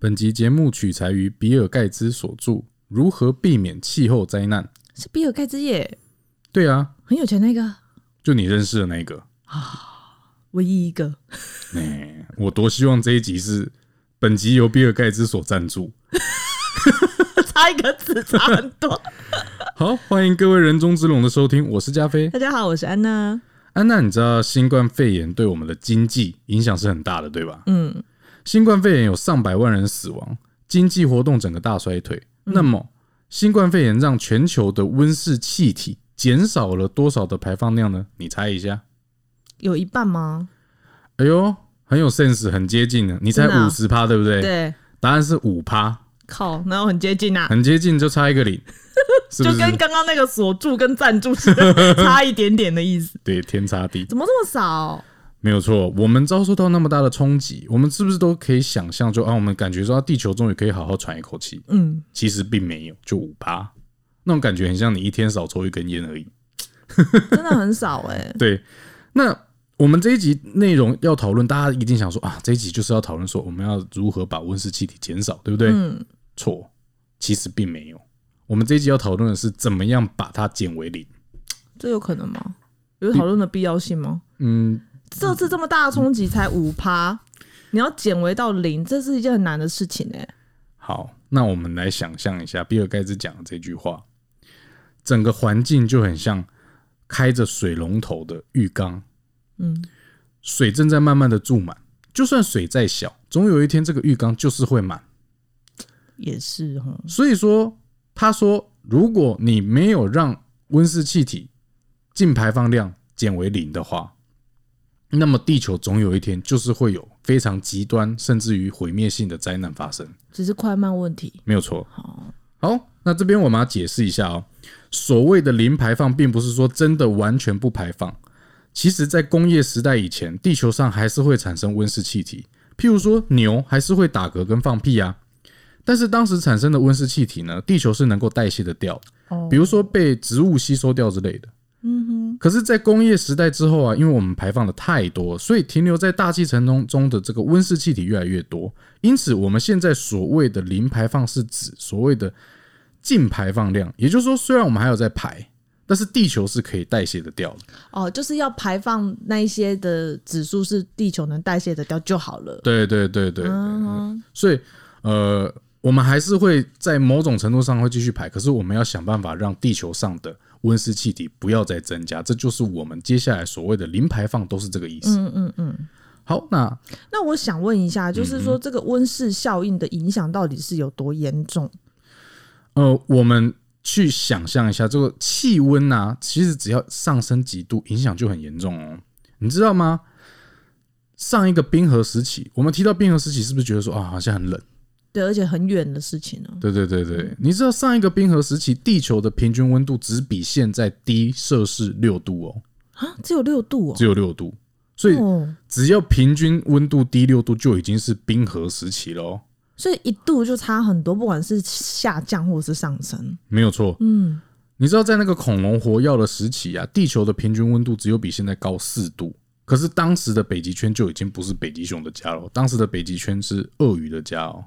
本集节目取材于比尔盖茨所著《如何避免气候灾难》。是比尔盖茨耶，对啊，很有钱那个，就你认识的那个啊。唯一一个。哎，我多希望这一集是本集由比尔盖茨所赞助。差一个字差很多。好，欢迎各位人中之龙的收听，我是加菲。大家好，我是安娜。安娜，你知道新冠肺炎对我们的经济影响是很大的，对吧？嗯，新冠肺炎有上百万人死亡，经济活动整个大衰退。那么，新冠肺炎让全球的温室气体减少了多少的排放量呢？你猜一下。有一半吗？哎呦，很有 sense，很接近的。你猜五十趴，对不对？对，答案是五趴，靠，那我很接近啊，很接近，就差一个零？就跟刚刚那个锁住跟赞助是 差一点点的意思。对，天差地，怎么这么少？没有错。我们遭受到那么大的冲击，我们是不是都可以想象，就啊，我们感觉说地球终于可以好好喘一口气？嗯，其实并没有，就五趴，那种感觉很像你一天少抽一根烟而已。真的很少哎、对，那我们这一集内容要讨论，大家一定想说啊，这一集就是要讨论说我们要如何把温室气体减少，对不对？嗯，错，其实并没有。我们这一集要讨论的是怎么样把它减为零。这有可能吗？有讨论的必要性吗？嗯，这次这么大的冲击才五趴，你要减为到零，这是一件很难的事情哎、好，那我们来想象一下，比尔盖茨讲的这句话，整个环境就很像开着水龙头的浴缸，嗯，水正在慢慢的注满。就算水再小，总有一天这个浴缸就是会满。也是哈，所以说，他说，如果你没有让温室气体净排放量减为零的话，那么地球总有一天就是会有非常极端甚至于毁灭性的灾难发生。只是快慢问题。没有错。好，那这边我们要解释一下哦，所谓的零排放，并不是说真的完全不排放。其实，在工业时代以前，地球上还是会产生温室气体，譬如说牛还是会打嗝跟放屁啊。但是当时产生的温室气体呢，地球是能够代谢的掉，哦比如说被植物吸收掉之类的。嗯哼，可是，在工业时代之后啊，因为我们排放的太多，所以停留在大气层中中的这个温室气体越来越多。因此，我们现在所谓的零排放是指所谓的净排放量，也就是说，虽然我们还有在排，但是地球是可以代谢的掉的。哦，就是要排放那一些的指数是地球能代谢的掉就好了。对对对对对嗯所以呃，我们还是会在某种程度上会继续排，可是我们要想办法让地球上的温室气体不要再增加，这就是我们接下来所谓的零排放，都是这个意思。嗯嗯嗯。好，那那我想问一下，就是嗯说这个温室效应的影响到底是有多严重？呃，我们去想象一下，这个气温啊，其实只要上升几度，影响就很严重哦。你知道吗？上一个冰河时期，我们提到冰河时期，是不是觉得说啊，好像很冷？对，而且很远的事情呢、对对对对，你知道上一个冰河时期，地球的平均温度只比现在低摄氏六度哦，啊，只有六度哦。只有六度，所以哦，只要平均温度低六度，就已经是冰河时期了哦，所以一度就差很多，不管是下降或者是上升。没有错。嗯，你知道在那个恐龙活跃的时期啊，地球的平均温度只有比现在高四度。可是当时的北极圈就已经不是北极熊的家了，当时的北极圈是鳄鱼的家哦。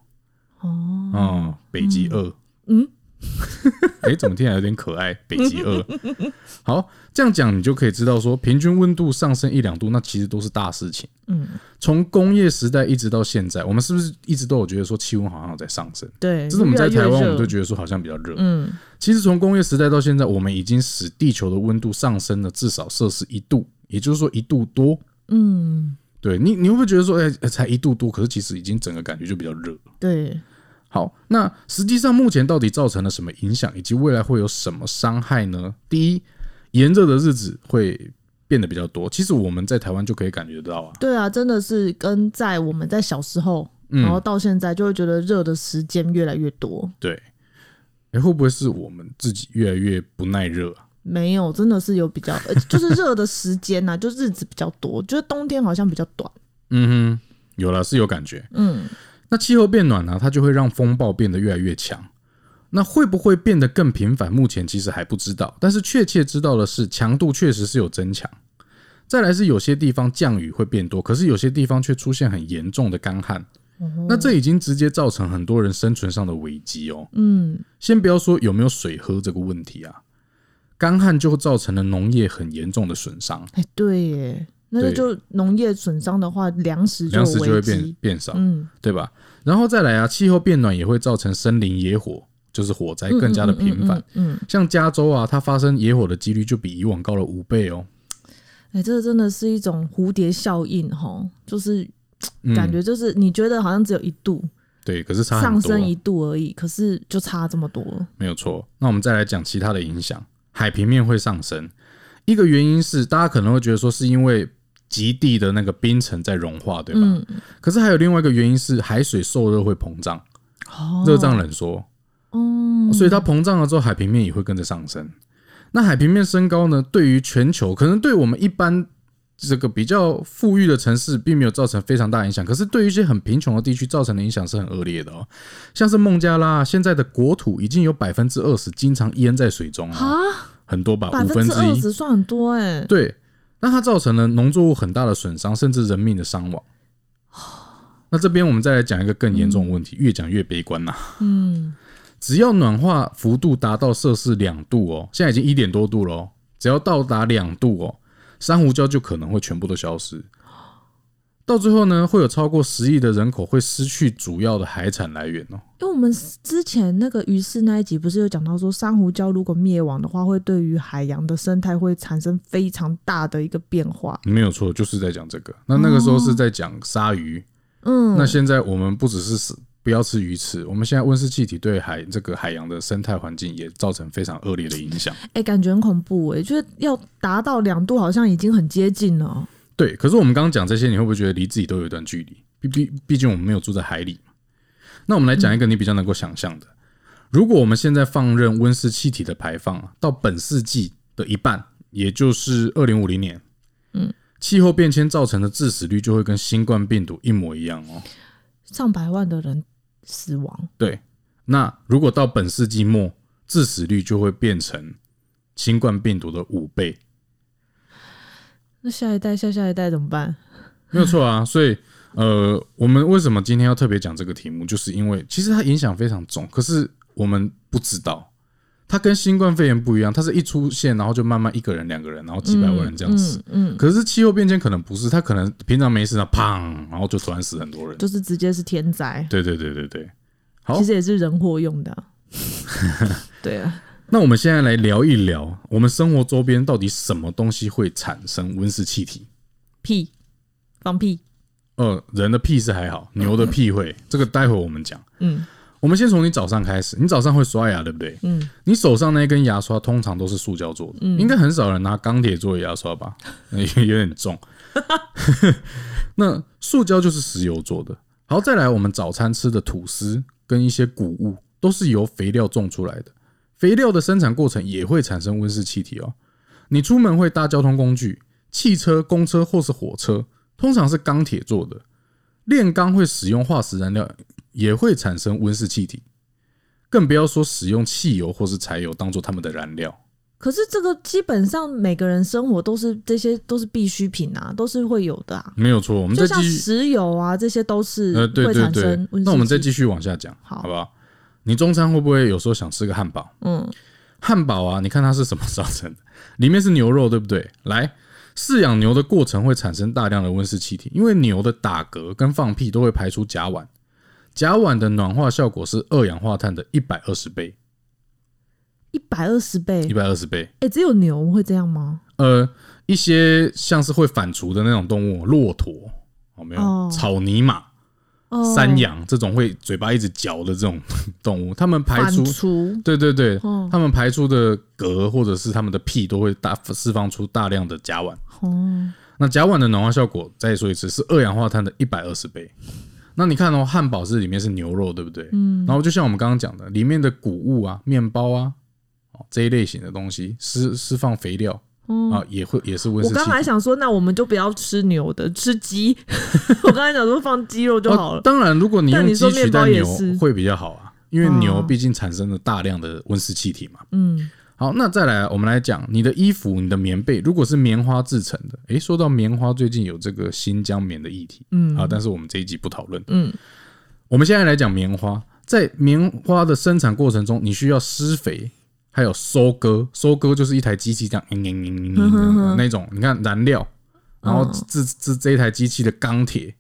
哦，哦，北极鳄。嗯，哎、怎么听起来有点可爱？北极鳄。好，这样讲你就可以知道说，平均温度上升一两度，那其实都是大事情。嗯，从工业时代一直到现在，我们是不是一直都有觉得说气温好像有在上升？对，就是我们在台湾，我们都，觉得说好像比较热。嗯，其实从工业时代到现在，我们已经使地球的温度上升了至少摄氏一度，也就是说一度多。嗯，对你，你会不会觉得说，哎、才一度多，可是其实已经整个感觉就比较热了。对，好，那实际上目前到底造成了什么影响，以及未来会有什么伤害呢？第一，炎热的日子会变得比较多。其实我们在台湾就可以感觉得到啊。对啊，真的是跟在我们在小时候，嗯然后到现在，就会觉得热的时间越来越多。对，哎、会不会是我们自己越来越不耐热啊？没有，真的是有比较，呃就是热的时间呐、就日子比较多，就是冬天好像比较短。嗯哼，有了是有感觉。嗯，那气候变暖呢、它就会让风暴变得越来越强。那会不会变得更频繁？目前其实还不知道，但是确切知道的是，强度确实是有增强。再来是有些地方降雨会变多，可是有些地方却出现很严重的干旱，那这已经直接造成很多人生存上的危机哦。嗯，先不要说有没有水喝这个问题啊，干旱就造成了农业很严重的损伤，哎，对耶，那对就农业损伤的话，粮食就粮食就会变。变少，嗯，对吧？然后再来啊，气候变暖也会造成森林野火，就是火灾更加的频繁。嗯，嗯嗯像加州啊，它发生野火的几率就比以往高了五倍哦。哎、这个真的是一种蝴蝶效应哈，就是嗯感觉就是你觉得好像只有一度、对，可是差很多啊，上升一度而已，可是就差这么多。没有错。那我们再来讲其他的影响，海平面会上升。一个原因是大家可能会觉得说是因为极地的那个冰层在融化，对吧？嗯，可是还有另外一个原因是海水受热会膨胀，哦，热胀冷缩，哦，所以它膨胀了之后，海平面也会跟着上升。那海平面升高呢，对于全球可能对我们一般这个比较富裕的城市并没有造成非常大影响，可是对于一些很贫穷的地区造成的影响是很恶劣的哦。像是孟加拉现在的国土已经有百分之二十经常淹在水中了，啊，很多吧，百五分之一。算很多哎、对，那它造成了农作物很大的损伤，甚至人命的伤亡。那这边我们再来讲一个更严重的问题，越讲越悲观呐、嗯，只要暖化幅度达到摄氏两度哦，现在已经一点多度了哦，只要到达两度哦，珊瑚礁就可能会全部都消失。到最后呢，会有超过十亿的人口会失去主要的海产来源哦。因为我们之前那个鱼市那一集不是有讲到说，珊瑚礁如果灭亡的话，会对于海洋的生态会产生非常大的一个变化。没有错，就是在讲这个。那那个时候是在讲鲨鱼，嗯，那现在我们不只是死不要吃鱼翅，我们现在温室气体对海这个海洋的生态环境也造成非常恶劣的影响。哎、感觉很恐怖哎、就是要达到两度，好像已经很接近了。对，可是我们刚刚讲这些，你会不会觉得离自己都有一段距离？毕毕毕竟我们没有住在海里嘛。那我们来讲一个你比较能够想象的，如果我们现在放任温室气体的排放啊，到本世纪的一半，也就是二零五零年，嗯，气候变迁造成的致死率就会跟新冠病毒一模一样哦。上百万的人死亡，对，那如果到本世纪末，致死率就会变成新冠病毒的五倍。那下一代、下下一代怎么办？没有错啊，所以呃，我们为什么今天要特别讲这个题目，就是因为其实它影响非常重，可是我们不知道，它跟新冠肺炎不一样，它是一出现，然后就慢慢一个人、两个人，然后几百万人这样死。嗯，嗯，可是气候变迁可能不是，它可能平常没事呢，砰，然后就突然死很多人。就是直接是天灾，对对对对对。好其实也是人祸用的啊。对啊，那我们现在来聊一聊，我们生活周边到底什么东西会产生温室气体？屁，放屁，呃，人的屁是还好，牛的屁会，这个待会我们讲。嗯我们先从你早上开始，你早上会刷牙对不对？嗯，你手上那根牙刷通常都是塑胶做的，应该很少人拿钢铁做的牙刷吧？有 有点重。那塑胶就是石油做的。好，再来我们早餐吃的吐司跟一些谷物都是由肥料种出来的，肥料的生产过程也会产生温室气体哦。你出门会搭交通工具，汽车、公车或是火车，通常是钢铁做的，炼钢会使用化石燃料，也会产生温室气体。更不要说使用汽油或是柴油当做他们的燃料。可是这个基本上每个人生活都是这些都是必需品啊，都是会有的啊。没有错，我们就再继续，像石油啊，这些都是呃，对会产对对生温室气那我们再继续往下讲，好好不好？你中餐会不会有时候想吃个汉堡？嗯，汉堡啊，你看它是什么造成的？里面是牛肉，对不对？来，饲养牛的过程会产生大量的温室气体，因为牛的打嗝跟放屁都会排出甲烷，甲烷的暖化效果是二氧化碳的一百二十倍，一百二十倍一，百二十倍。哎、只有牛会这样吗？呃，一些像是会反刍的那种动物，骆驼，哦没有？哦草泥马、哦，山羊这种会嘴巴一直嚼的这种 动物，它们排反出，刍，对对对，哦它们排出的嗝或者是它们的屁都会大释放出大量的甲烷。哦，那甲烷的暖化效果，再说一次，是二氧化碳的一百二十倍。那你看哦，汉堡是里面是牛肉，对不对？嗯，然后就像我们刚刚讲的，里面的谷物啊、面包啊，哦这一类型的东西释释放肥料哦啊，也会也是温室我。刚才想说，那我们就不要吃牛的，吃鸡。我刚才想说放鸡肉就好了。哦当然，如果你用鸡取代牛会比较好啊，因为牛哦毕竟产生了大量的温室气体嘛。嗯，好，那再来，我们来讲你的衣服、你的棉被，如果是棉花制成的，诶，说到棉花，最近有这个新疆棉的议题，嗯啊，但是我们这一集不讨论。嗯，我们现在来讲棉花，在棉花的生产过程中，你需要施肥，还有收割。收割就是一台机器这样，嗯嗯嗯嗯那种。你看燃料，然后制制这一台机器的钢铁，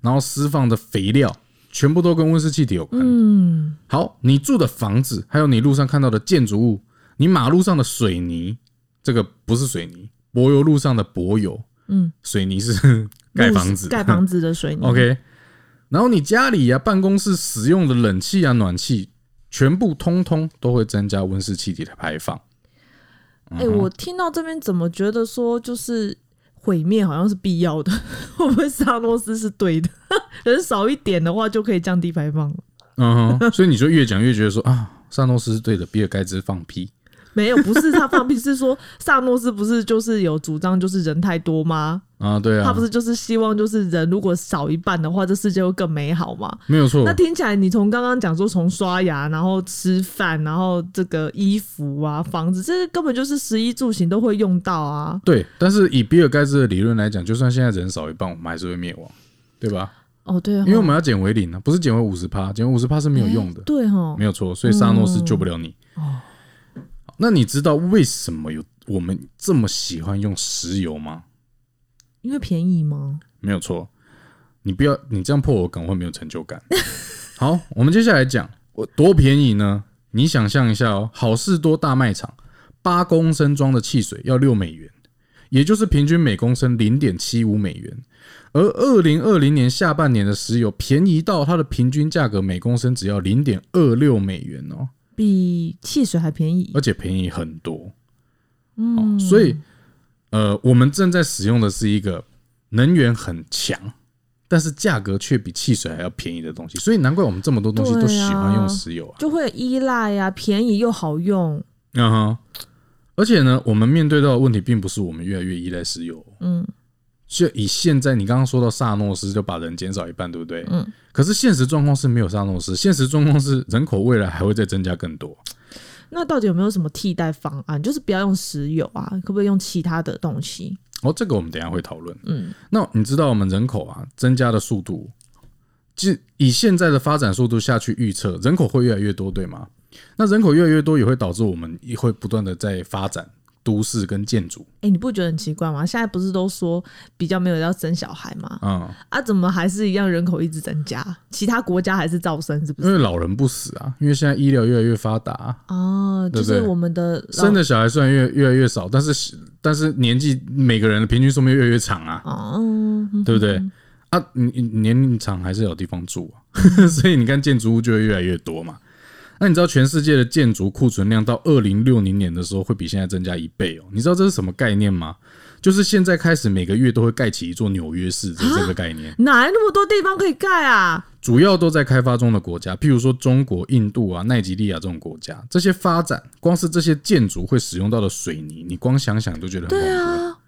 然后释放的肥料，全部都跟温室气体有关。嗯，好，你住的房子，还有你路上看到的建筑物，你马路上的水泥，这个不是水泥，柏油路上的柏油，嗯，水泥是盖房子，盖房子的水泥。OK，然后你家里啊、办公室使用的冷气啊、暖气，全部通通都会增加温室气体的排放。哎、我听到这边怎么觉得说就是毁灭好像是必要的？会不会萨诺斯是对的？人少一点的话就可以降低排放了？嗯哼，所以你就越讲越觉得说啊，萨诺斯是对的，比尔盖茨放屁。没有，不是他放屁，是说萨诺斯不是就是有主张就是人太多吗？啊，对啊，他不是就是希望就是人如果少一半的话，这世界会更美好吗？没有错那。听起来，你从刚刚讲说从刷牙，然后吃饭，然后这个衣服啊、房子，这些根本就是食衣住行都会用到啊。对，但是以比尔盖茨的理论来讲，就算现在人少一半，我们还是会灭亡，对吧？哦，对哦，因为我们要减为零啊，不是减为五十趴，减为五十趴是没有用的哎，对哈没，有错。所以萨诺斯救不了你。哦那你知道为什么有我们这么喜欢用石油吗？因为便宜吗？没有错，你不要你这样破我梗会没有成就感。好，我们接下来讲我多便宜呢？你想象一下哦，好事多大卖场八公升装的汽水要六美元，也就是平均每公升零点七五美元。而二零二零年下半年的石油便宜到它的平均价格每公升只要零点二六美元哦，比汽水还便宜而。且便宜很多。嗯，所以，呃，我们正在使用的是一个能源很强，但是价格却比汽水还要便宜的东西，所以难怪我们这么多东西都喜欢用石油啊。就会依赖呀、便宜又好用。嗯哼，而且呢，我们面对到的问题并不是我们越来越依赖石油，嗯，就以现在你刚刚说到萨诺斯就把人减少一半，对不对？嗯。可是现实状况是没有萨诺斯，现实状况是人口未来还会再增加更多。那到底有没有什么替代方案？就是不要用石油啊，可不可以用其他的东西？哦，这个我们等一下会讨论。嗯，那你知道我们人口啊增加的速度，即以现在的发展速度下去预测，人口会越来越多，对吗？那人口越来越多，也会导致我们也会不断的在发展都市跟建筑。哎、你不觉得很奇怪吗？现在不是都说比较没有要生小孩吗？嗯，啊，怎么还是一样人口一直增加？其他国家还是照生，是不是因？为老人不死啊，因为现在医疗越来越发达啊、就是我们的老生的小孩虽然越越来越少，但是但是年纪每个人的平均寿命越来越长啊，哦，嗯对不对？啊，年龄长还是有地方住啊，所以你看建筑物就会越来越多嘛。那你知道全世界的建筑库存量到二零六零年的时候会比现在增加一倍哦？你知道这是什么概念吗？就是现在开始每个月都会盖起一座纽约市的这个概念，哪来那么多地方可以盖啊？主要都在开发中的国家，譬如说中国、印度啊、奈及利亚这种国家，这些发展光是这些建筑会使用到的水泥，你光想想都觉得很恐对怖。啊，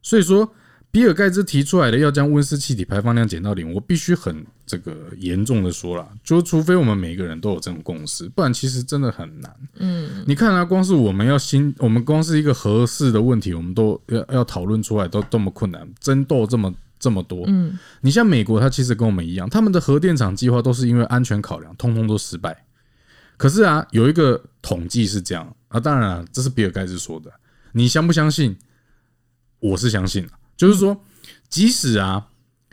所以说，比尔盖茨提出来的要将温室气体排放量减到零，我必须很这个严重的说了，就除非我们每个人都有这种共识，不然其实真的很难。嗯，你看啊，光是我们要新，我们光是一个合适的问题，我们都要要讨论出来都这么困难，争斗这么这么多。嗯，你像美国，它其实跟我们一样，他们的核电厂计划都是因为安全考量，通通都失败。可是啊，有一个统计是这样啊，当然啊，这是比尔盖茨说的，你相不相信？我是相信的，就是说，即使啊，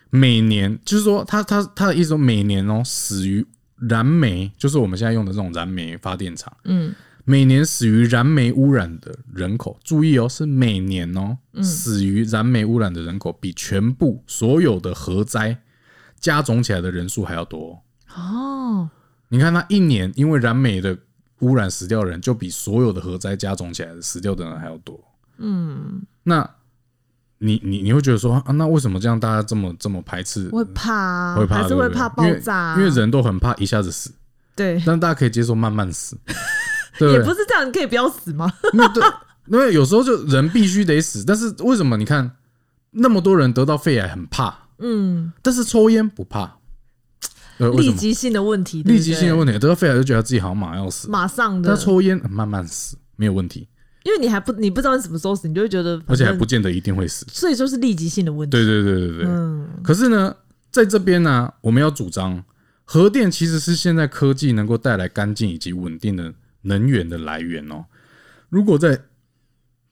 每年就是说，他他他的意思说，每年哦死于燃煤，就是我们现在用的这种燃煤发电厂，嗯，每年死于燃煤污染的人口，注意哦，是每年哦死于燃煤污染的人口，比全部所有的核灾加总起来的人数还要多哦、哦，你看，他一年因为燃煤的污染死掉的人，就比所有的核灾加总起来的死掉的人还要多。嗯，那你你你会觉得说啊，那为什么这样大家这么这么排斥？会怕啊，会怕，还是会怕爆炸啊、因为因为人都很怕一下子死，对，但大家可以接受慢慢死，对也不是这样，你可以不要死吗？那对，因为有时候就人必须得死，但是为什么你看那么多人得到肺癌很怕，嗯，但是抽烟不怕？立即性的问题，立即性的问题，得到肺癌就觉得自己好像马上要死，马上的。但，抽烟慢慢死没有问题，因为你还不你不知道你什么时候死，你就会觉得，而且还不，见得一定会死。所以就是立即性的问题。对对对对对。嗯，可是呢，在这边呢，我们要主张核电其实是现在科技能够带来干净以及稳定的能源的来源哦。如果在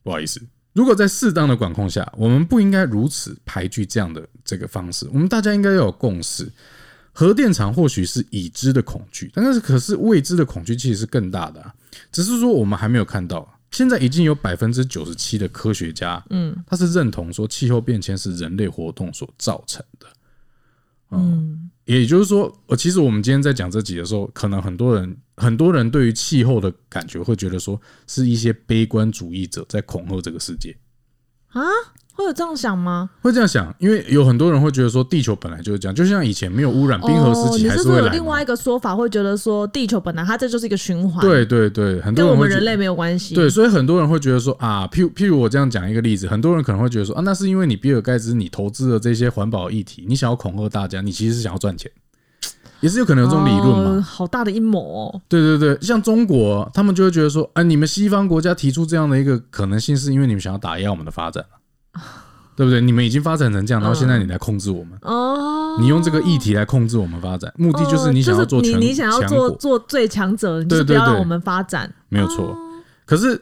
不好意思，如果在适当的管控下，我们不应该如此排拒这样的这个方式。我们大家应该要有共识。核电厂或许是已知的恐惧，但是可是未知的恐惧其实是更大的啊。只是说我们还没有看到。现在已经有百分之九十七的科学家，嗯，他是认同说气候变迁是人类活动所造成的。嗯，也就是说，呃，其实我们今天在讲这集的时候，可能很多人很多人对于气候的感觉会觉得说是一些悲观主义者在恐吓这个世界啊。会有这样想吗？会这样想，因为有很多人会觉得说，地球本来就是这样，就像以前没有污染，冰河时期还是会来。另外一个说法会觉得说，地球本来它这就是一个循环。对对对，很多人跟我们人类没有关系。对，所以很多人会觉得说啊，譬如譬如我这样讲一个例子，很多人可能会觉得说啊，那是因为你比尔盖茨你投资了这些环保议题，你想要恐吓大家，你其实是想要赚钱，也是有可能有这种理论嘛。好大的阴谋哦！对对对，像中国，他们就会觉得说，啊，你们西方国家提出这样的一个可能性，是因为你们想要打压我们的发展 对不对？你们已经发展成这样，然后现在你来控制我们哦？你用这个议题来控制我们发展，目的就是你想要做全你想要做做最强者，对对对，让我们发展没有错。可是，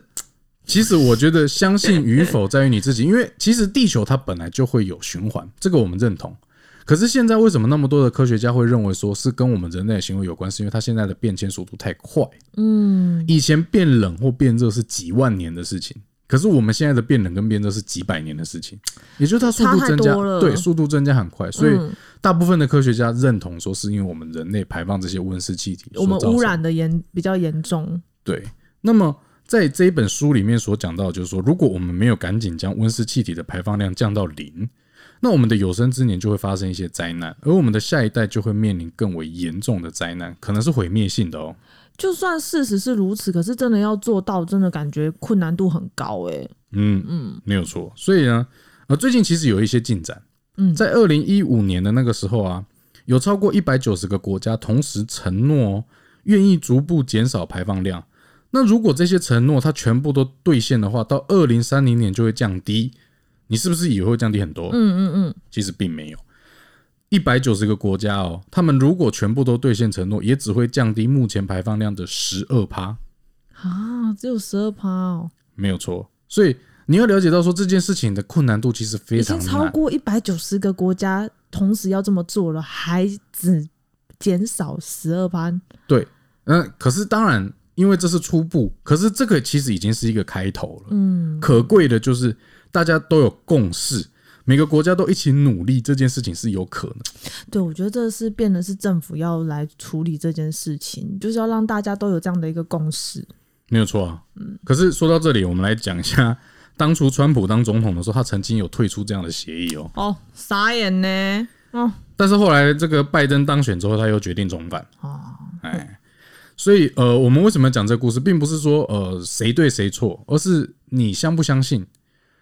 其实我觉得相信与否在于你自己，因为其实地球它本来就会有循环，这个我们认同。可是现在为什么那么多的科学家会认为说是跟我们人类的行为有关？是因为它现在的变迁速度太快。嗯，以前变冷或变热是几万年的事情。可是我们现在的变冷跟变热是几百年的事情，也就是它速度增加，对，速度增加很快，所以大部分的科学家认同说，是因为我们人类排放这些温室气体，我们污染的严比较严重。对，那么在这一本书里面所讲到，就是说，如果我们没有赶紧将温室气体的排放量降到零，那我们的有生之年就会发生一些灾难，而我们的下一代就会面临更为严重的灾难，可能是毁灭性的哦。就算事实是如此，可是真的要做到，真的感觉困难度很高哎。嗯嗯，没有错。所以呢，呃，最近其实有一些进展。嗯，在二零一五年的那个时候啊，有超过一百九十个国家同时承诺愿意逐步减少排放量。那如果这些承诺它全部都兑现的话，到二零三零年就会降低。你是不是以为会降低很多？嗯嗯嗯，其实并没有。一百九十个国家哦，他们如果全部都兑现承诺，也只会降低目前排放量的十二趴啊，只有十二趴哦，没有错。所以你要了解到说这件事情的困难度其实非常超过一百九十个国家同时要这么做了，还只减少十二趴。对，嗯，可是当然，因为这是初步，可是这个其实已经是一个开头了。嗯，可贵的就是大家都有共识。每个国家都一起努力，这件事情是有可能。对，我觉得这是变的是政府要来处理这件事情，就是要让大家都有这样的一个共识。没有错啊，嗯。可是说到这里，我们来讲一下，当初川普当总统的时候，他曾经有退出这样的协议哦。哦，傻眼呢。哦。但是后来这个拜登当选之后，他又决定重返。哦。哎，所以呃，我们为什么讲这个故事，并不是说呃谁对谁错，而是你相不相信。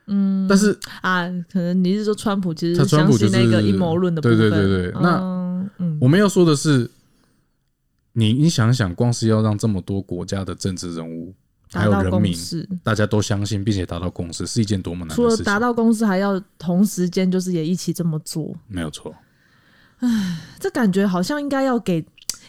嗯，但是啊，可能你是说川普其实相信那个阴谋论的部分。对对对对，那我们要说的是，你你想想，光是要让这么多国家的政治人物还有人民，大家都相信并且达到共识，是一件多么难的事情。除了达到共识，还要同时间就是也一起这么做，没有错。唉，这感觉好像应该要给。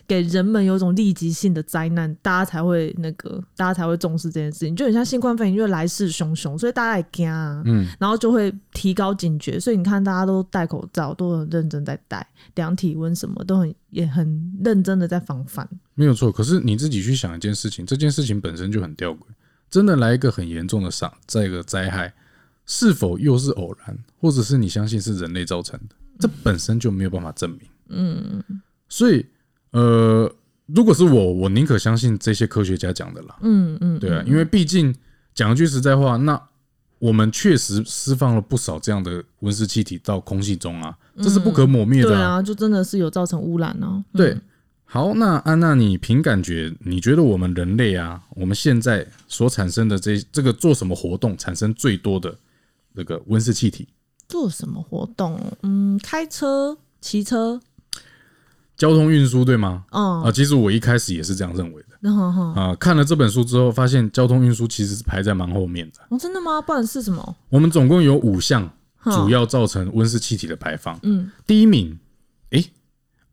给人们有种立即性的灾难，大家才会那个，大家才会重视这件事情。就很像新冠肺炎，因为来势汹汹，所以大家也惊啊，嗯，然后就会提高警觉。所以你看，大家都戴口罩，都很认真在戴，量体温什么都很也很认真的在防范。没有错，可是你自己去想一件事情，这件事情本身就很吊诡。真的来一个很严重的伤，再一个灾害是否又是偶然，或者是你相信是人类造成的？这本身就没有办法证明。嗯，所以。呃，如果是我，我宁可相信这些科学家讲的啦。嗯嗯，对啊，因为毕竟讲一句实在话，那我们确实释放了不少这样的温室气体到空气中啊，这是不可磨灭的。对啊，就真的是有造成污染呢。对，好，那安娜，你凭感觉，你觉得我们人类啊，我们现在所产生的这这个做什么活动产生最多的那个温室气体？做什么活动？嗯，开车、骑车。交通运输对吗？哦啊，其实我一开始也是这样认为的。啊，看了这本书之后，发现交通运输其实是排在蛮后面的。哦，真的吗？不然是什么？我们总共有五项主要造成温室气体的排放。嗯，第一名，哎，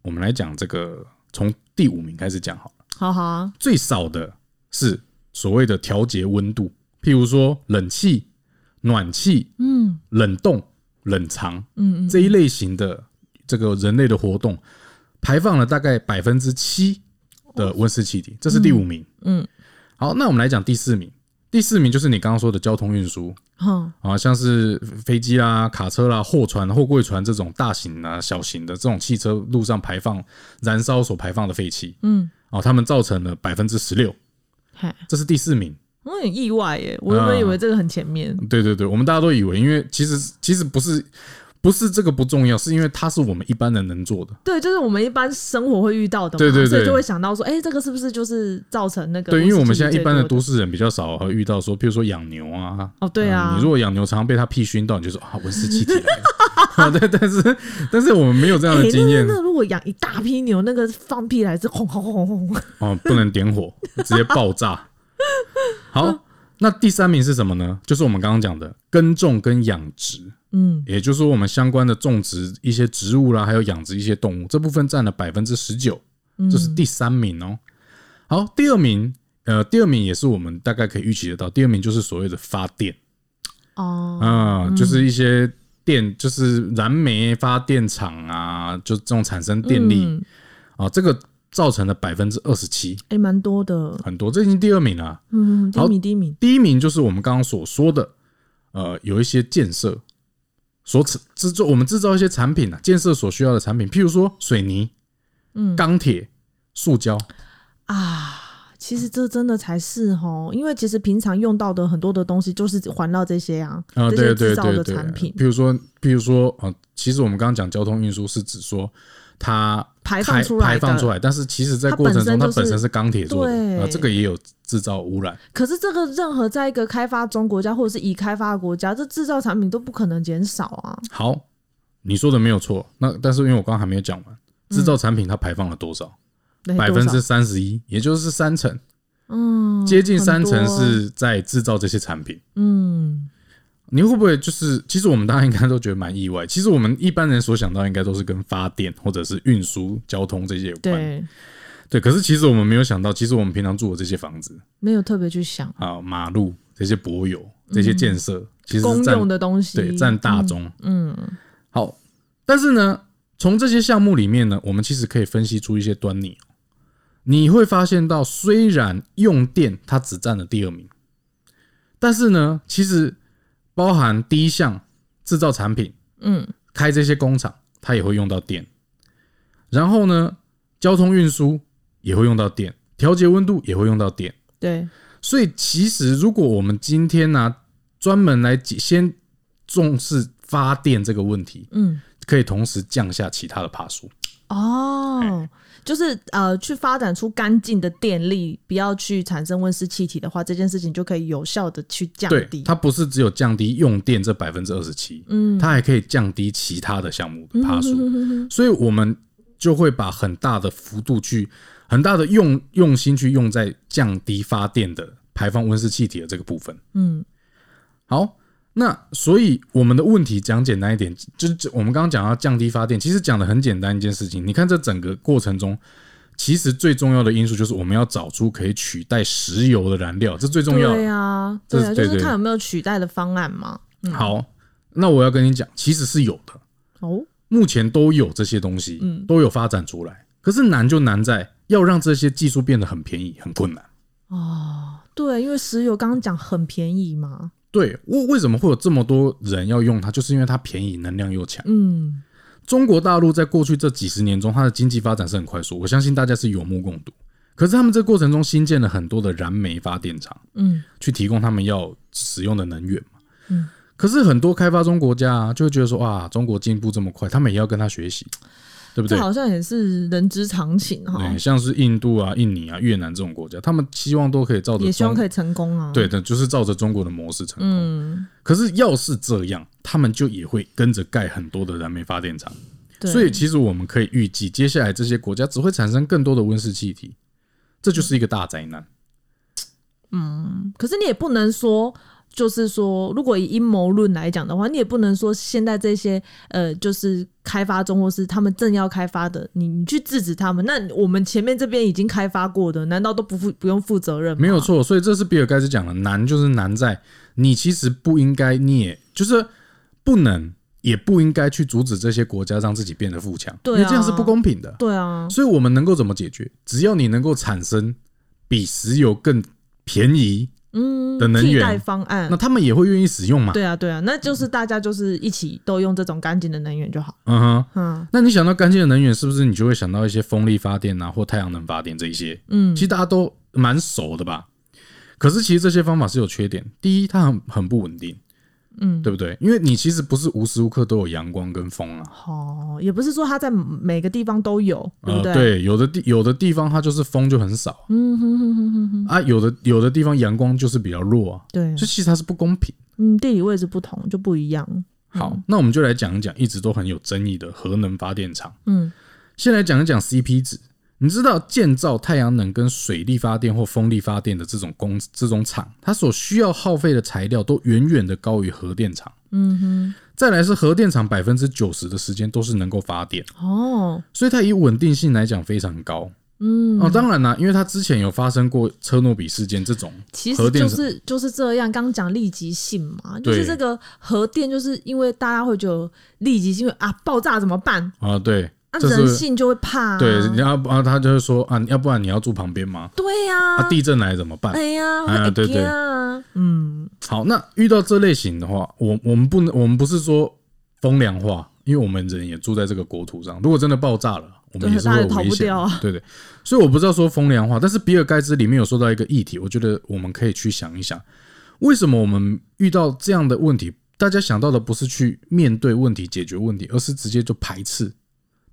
我们来讲这个从第五名开始讲好了。好好啊，最少的是所谓的调节温度，譬如说冷气、暖气、嗯冷冻、冷藏嗯嗯，这一类型的这个人类的活动，排放了大概百分之七的温室气体，这是第五名。嗯，好，那我们来讲第四名。第四名就是你刚刚说的交通运输。哼，啊，像是飞机啦、卡车啦、货船、货柜船这种大型啊、小型的这种汽车路上排放燃烧所排放的废气。嗯，啊，他们造成了百分之十六，嗨，这是第四名。我很意外耶，我原本以为这个很前面。对对对，我们大家都以为，因为其实其实不是不是这个不重要，是因为它是我们一般人能做的。对，就是我们一般生活会遇到的嘛，对对对所以就会想到说，哎、这个是不是就是造成那个？对，因为我们现在一般的都都市人比较少会遇到说，譬如说养牛啊，哦，对啊，嗯你如果养牛常常被它屁熏到，你就说啊温室气体来了。啊，对，但是但是我们没有这样哎、的经验那如果养一大批牛，那个放屁来是轰轰轰轰轰，哦，不能点火，直接爆炸。好，那第三名是什么呢？就是我们刚刚讲的耕种跟养殖，嗯。也就是说我们相关的种植一些植物啦，还有养殖一些动物，这部分占了百分之十九，这是第三名哦。好，第二名，呃，第二名也是我们大概可以预期得到，第二名就是所谓的发电。哦，啊、就是一些电，就是燃煤发电厂啊，就这种产生电力嗯。啊，这个造成了百分之二十七，哎，蛮、多的，很多，这已经第二名了。嗯，第好一名，第一名，第一名就是我们刚刚所说的，呃，有一些建设所制制作，我们制造一些产品啊，建设所需要的产品，譬如说水泥、嗯钢铁、塑胶，啊。其实这真的才是哦，因为其实平常用到的很多的东西就是环绕这些啊，啊，这些制造的产品譬如说，譬如说，啊，其实我们刚刚讲交通运输是指说它排放出来排放出来，但是其实在过程中，它本身是钢铁做的，啊，这个也有制造污染。可是这个任何在一个开发中国家或者是已开发的国家，这制造产品都不可能减少啊。好，你说的没有错，那但是因为我刚刚还没有讲完，制嗯造产品它排放了多少？对多少百分之三十一，也就是三成。嗯，接近三成是在制造这些产品。嗯，你会不会就是？其实我们大家应该都觉得蛮意外。其实我们一般人所想到应该都是跟发电或者是运输交通这些有关。对，对，可是其实我们没有想到，其实我们平常住的这些房子没有特别去想啊、马路这些柏油这些建设，其实公用的东西，对占大宗。嗯，好，但是呢，从这些项目里面呢，我们其实可以分析出一些端倪哦。你会发现到，虽然用电它只占了第二名，但是呢，其实包含第一项制造产品，嗯，开这些工厂，它也会用到电。然后呢，交通运输也会用到电，调节温度也会用到电。对，所以其实如果我们今天呢、专门来先重视发电这个问题，嗯，可以同时降下其他的爬数。哦，就是呃，去发展出干净的电力，不要去产生温室气体的话，这件事情就可以有效的去降低，。它不是只有降低用电这百分之二十七，嗯，它还可以降低其他的项目的爬数。嗯所以我们就会把很大的幅度去、很大的用用心去用在降低发电的排放温室气体的这个部分。嗯好，那所以我们的问题讲简单一点，就是我们刚刚讲要降低发电，其实讲的很简单一件事情。你看这整个过程中，其实最重要的因素就是我们要找出可以取代石油的燃料，这最重要。对啊，对啊，就是看有没有取代的方案嘛。嗯好，那我要跟你讲，其实是有的，哦，目前都有这些东西，嗯都有发展出来。可是难就难在要让这些技术变得很便宜，很困难。哦，对，因为石油刚刚讲很便宜嘛。对，为为什么会有这么多人要用它？就是因为它便宜，能量又强。嗯，中国大陆在过去这几十年中，它的经济发展是很快速，我相信大家是有目共睹。可是他们这过程中新建了很多的燃煤发电厂，嗯，去提供他们要使用的能源嘛。嗯，可是很多开发中国家啊，就会觉得说，哇，中国进步这么快，他们也要跟他学习，对不对？这好像也是人之常情哈，对，像是印度啊、印尼啊、越南这种国家，他们希望都可以照着中也希望可以成功啊。对，的，就是照着中国的模式成功。嗯，可是要是这样，他们就也会跟着盖很多的燃煤发电厂。对，所以其实我们可以预计，接下来这些国家只会产生更多的温室气体，这就是一个大灾难。嗯可是你也不能说就是说，如果以阴谋论来讲的话，你也不能说现在这些呃，就是开发中或是他们正要开发的，你你去制止他们，那我们前面这边已经开发过的，难道都不负不用负责任吗？没有错，所以这是比尔盖茨讲的，难就是难在你其实不应该，你也就是不能，也不应该去阻止这些国家让自己变得富强，因为这样是不公平的。对啊，所以我们能够怎么解决？只要你能够产生比石油更便宜，嗯，的能源替代方案那，他们也会愿意使用嘛。对啊，对啊，那就是大家就是一起都用这种干净的能源就好。嗯哼。嗯那你想到干净的能源，是不是你就会想到一些风力发电啊，或太阳能发电这一些？嗯其实大家都蛮熟的吧？可是其实这些方法是有缺点。第一，它很很不稳定，嗯，对不对？因为你其实不是无时无刻都有阳光跟风啊。哦，也不是说它在每个地方都有，对不呃，对？对，有的地有的地方它就是风就很少嗯哼哼哼哼哼，啊，有的有的地方阳光就是比较弱啊，对，所以其实它是不公平。嗯，地理位置不同就不一样。好，那我们就来讲一讲一直都很有争议的核能发电厂。嗯先来讲一讲 CP 值。你知道建造太阳能跟水力发电或风力发电的这种工这种厂，它所需要耗费的材料都远远的高于核电厂。嗯哼，再来是核电厂百分之九十的时间都是能够发电，哦，所以它以稳定性来讲非常高。嗯，哦，当然啦，因为它之前有发生过车诺比事件这种其实就是就是这样。刚刚讲立即性嘛，就是这个核电，就是因为大家会觉得立即性啊，爆炸怎么办？啊，对，啊，这是人性就会怕、啊。对，然后啊，他就会说啊，要不然你要住旁边吗？对呀、啊，地震来怎么办？哎呀，哎呀对对嗯，好，那遇到这类型的话，我我们不能，我们不是说风凉话，因为我们人也住在这个国土上。如果真的爆炸了，我们也是会危险。对对，所以我不知道说风凉话，但是比尔盖茨里面有说到一个议题，我觉得我们可以去想一想，为什么我们遇到这样的问题，大家想到的不是去面对问题、解决问题，而是直接就排斥。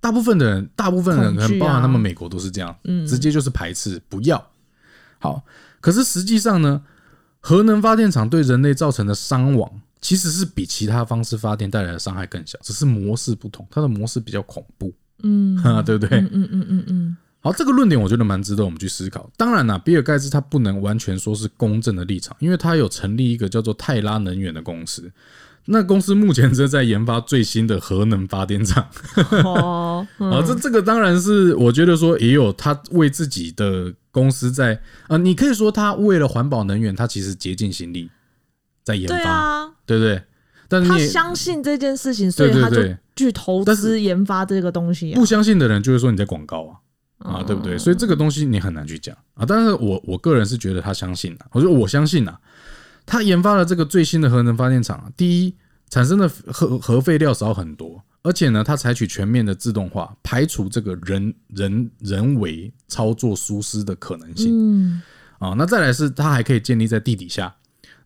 大部分的人，大部分人可恐惧啊。能包含他们美国都是这样，嗯。直接就是排斥，不要。好，可是实际上呢，核能发电厂对人类造成的伤亡，其实是比其他方式发电带来的伤害更小，只是模式不同，它的模式比较恐怖，嗯。哈，对不对？嗯嗯嗯嗯嗯，好，这个论点我觉得蛮值得我们去思考。当然啦，比尔盖茨他不能完全说是公正的立场，因为他有成立一个叫做泰拉能源的公司。那公司目前正在研发最新的核能发电厂。哦，嗯 啊，这这个当然是我觉得说也有他为自己的公司在呃，你可以说他为了环保能源，他其实竭尽心力在研对发，啊，对不对？但是他相信这件事情，所以他就去投资研发这个东西、啊不。相信的人就会说你在广告啊。啊，哦对不对？所以这个东西你很难去讲啊。但是我我个人是觉得他相信啊，我说我相信啊，他研发了这个最新的核能发电厂啊，第一产生的核核废料少很多，而且呢，它采取全面的自动化，排除这个人人人为操作疏失的可能性嗯啊。那再来是它还可以建立在地底下，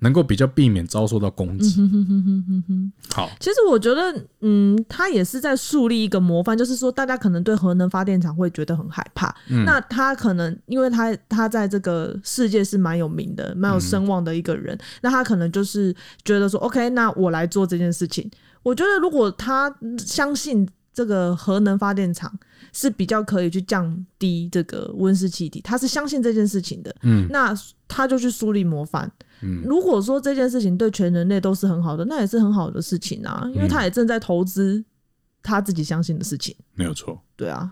能够比较避免遭受到攻击。哼哼哼哼哼哼。好，其实我觉得，嗯，他也是在树立一个模范，就是说，大家可能对核能发电厂会觉得很害怕。嗯那他可能，因为他他在这个世界是蛮有名的、蛮有声望的一个人，那他可能就是觉得说，OK，那我来做这件事情。我觉得，如果他相信这个核能发电厂是比较可以去降低这个温室气体，他是相信这件事情的，嗯那他就去树立模范。嗯如果说这件事情对全人类都是很好的，那也是很好的事情啊，因为他也正在投资他自己相信的事情。没有错。对啊，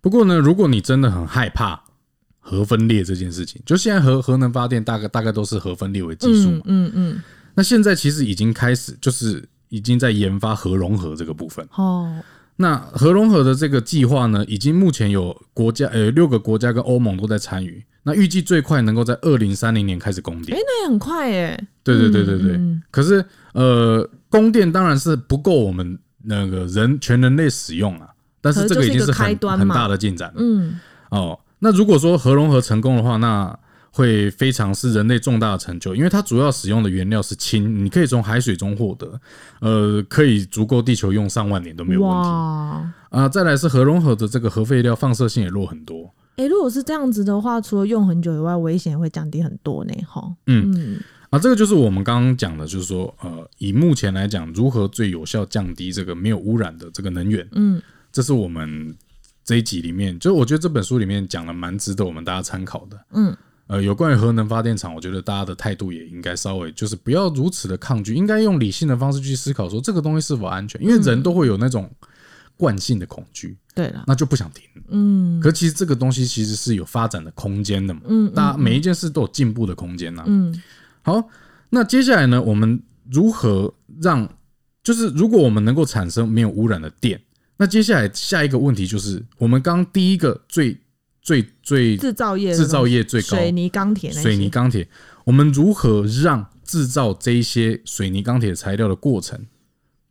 不过呢，如果你真的很害怕核分裂这件事情，就现在核核能发电大概大概都是核分裂为技术嘛嗯，嗯嗯，那现在其实已经开始，就是已经在研发核融合这个部分。哦，那核融合的这个计划呢，已经目前有国家呃六个国家跟欧盟都在参与。那预计最快能够在二零三零年开始供电。那也很快耶。对对对对对。嗯可是呃，供电当然是不够我们那个人全人类使用啊，但是这个已经是很很大的进展了。嗯哦，那如果说核融合成功的话，那会非常是人类重大的成就，因为它主要使用的原料是氢，你可以从海水中获得，呃，可以足够地球用上万年都没有问题。哇，啊。再来是核融合的这个核废料放射性也弱很多，哎、如果是这样子的话，除了用很久以外，危险也会降低很多呢。哈，嗯。嗯。啊，这个就是我们刚刚讲的，就是说，呃，以目前来讲，如何最有效降低这个没有污染的这个能源，嗯。这是我们这一集里面，就我觉得这本书里面讲的蛮值得我们大家参考的。嗯呃，有关于核能发电厂，我觉得大家的态度也应该稍微就是不要如此的抗拒，应该用理性的方式去思考，说这个东西是否安全，因为人都会有那种惯性的恐惧，对了，那就不想停。嗯。可其实这个东西其实是有发展的空间的嘛，嗯大家每一件事都有进步的空间呐、嗯。好，那接下来呢，我们如何让就是如果我们能够产生没有污染的电，那接下来下一个问题就是，我们刚刚第一个最最最制造业制造业最高水泥、钢铁水泥、钢铁，我们如何让制造这一些水泥、钢铁材料的过程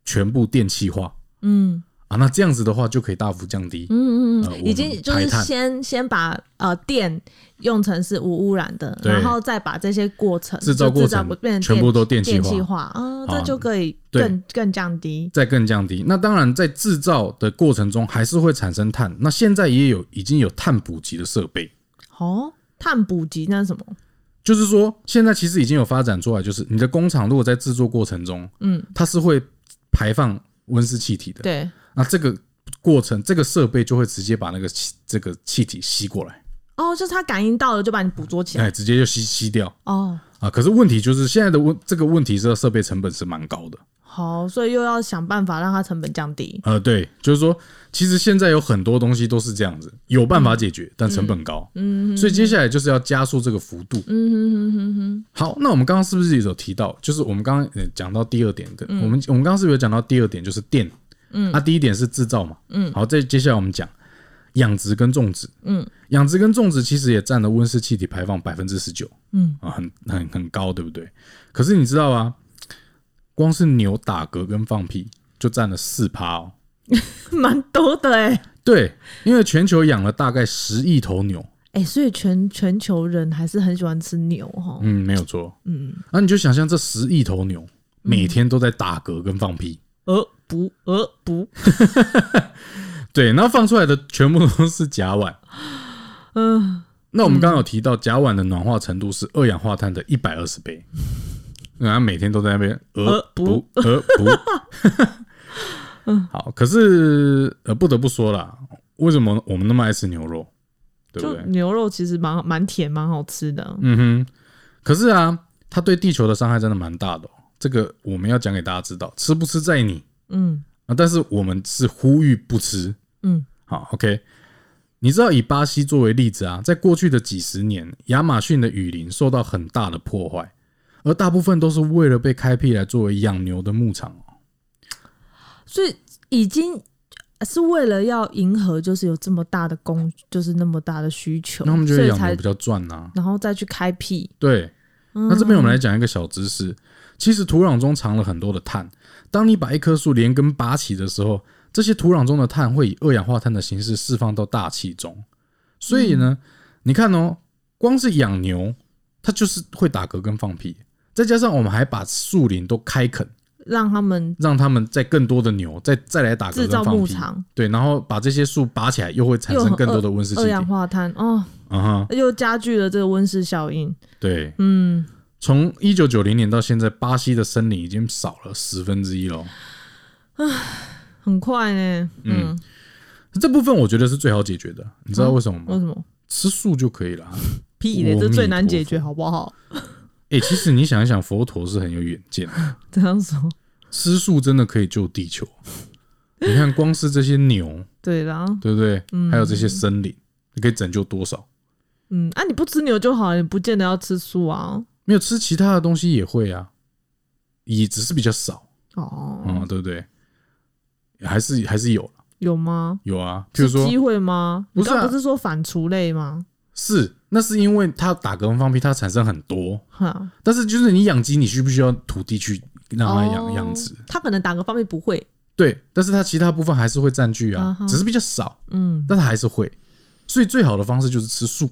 全部电气化？嗯啊？那这样子的话，就可以大幅降低。嗯嗯嗯，呃已经就是先先把呃电用成是无污染的，然后再把这些过程制造就过程全部都电电气化啊，这啊就可以更更降低。再更降低。那当然，在制造的过程中还是会产生碳。那现在也有已经有碳捕集的设备，哦，碳捕集那是什么？就是说现在其实已经有发展出来，就是你的工厂如果在制作过程中，嗯，它是会排放温室气体的。对，那这个过程，这个设备就会直接把那个气这个气体吸过来，哦，就是它感应到了就把你捕捉起来。哎，直接就吸吸掉哦，啊。可是问题就是现在的问这个问题这个设备成本是蛮高的。好，所以又要想办法让它成本降低。呃，对，就是说，其实现在有很多东西都是这样子，有办法解决，但成本高。嗯所以接下来就是要加速这个幅度。嗯哼哼哼哼，好，那我们刚刚是不是也有提到，就是我们刚刚呃讲到第二点的，我们我们刚刚是不是有讲到第二点就是电？嗯。啊，第一点是制造嘛，嗯，好，再接下来我们讲养殖跟种植，嗯，养殖跟种植其实也占了温室气体排放百分之十九，嗯。啊，很很很高，对不对？可是你知道啊，光是牛打嗝跟放屁就占了四趴哦。蛮多的哎、对，因为全球养了大概十亿头牛，哎、所以全全球人还是很喜欢吃牛哈。嗯，没有错。嗯，那、你就想象这十亿头牛每天都在打嗝跟放屁，呃不呃不，对，然后放出来的全部都是甲烷。嗯、那我们刚刚有提到，甲烷的暖化程度是二氧化碳的一百二十倍，然后每天都在那边呃呃不呃不。好，可是呃不得不说啦，为什么我们那么爱吃牛肉，对不就对？牛肉其实蛮蛮甜，蛮好吃的。嗯哼，可是啊，它对地球的伤害真的蛮大的、哦。这个我们要讲给大家知道，吃不吃在你嗯啊，但是我们是呼吁不吃。嗯好，OK。你知道以巴西作为例子啊，在过去的几十年，亚马逊的雨林受到很大的破坏，而大部分都是为了被开辟来作为养牛的牧场哦。所以已经是为了要迎合，就是有这么大的供，就是那么大的需求，那他们觉得养牛比较赚呐、然后再去开辟。对，嗯那这边我们来讲一个小知识，其实土壤中藏了很多的碳。当你把一棵树连根拔起的时候，这些土壤中的碳会以二氧化碳的形式释放到大气中。所以呢，你看哦，光是养牛，它就是会打嗝跟放屁，再加上我们还把树林都开垦，让他们让他们再更多的牛再再来打嗝制造跟放屁。场，对，然后把这些树拔起来，又会产生更多的温室气体。二氧化碳哦，啊哈，又加剧了这个温室效应。对，嗯，从一九九零年到现在，巴西的森林已经少了十分之一了。很快呢。嗯，这部分我觉得是最好解决的，你知道为什么吗？为什么？吃素就可以了啊。屁嘞，这最难解决，好不好？哎、其实你想一想，佛陀是很有远见的，这样说，吃素真的可以救地球。你看，光是这些牛，对啦，对不对？还有这些森林，你可以拯救多少？嗯，啊，你不吃牛就好，你不见得要吃素啊。没有吃其他的东西也会啊，也只是比较少。哦，嗯、对不对？还是还是有啦有吗？有啊，譬如说是机会吗？不是啊。不是说反刍类吗？是，那是因为它打嗝跟放屁，它产生很多，哈，但是就是你养鸡，你需不需要土地去让它养哦。养殖？它可能打嗝方面不会，对，但是它其他部分还是会占据啊，啊只是比较少，嗯，但它还是会。所以最好的方式就是吃素，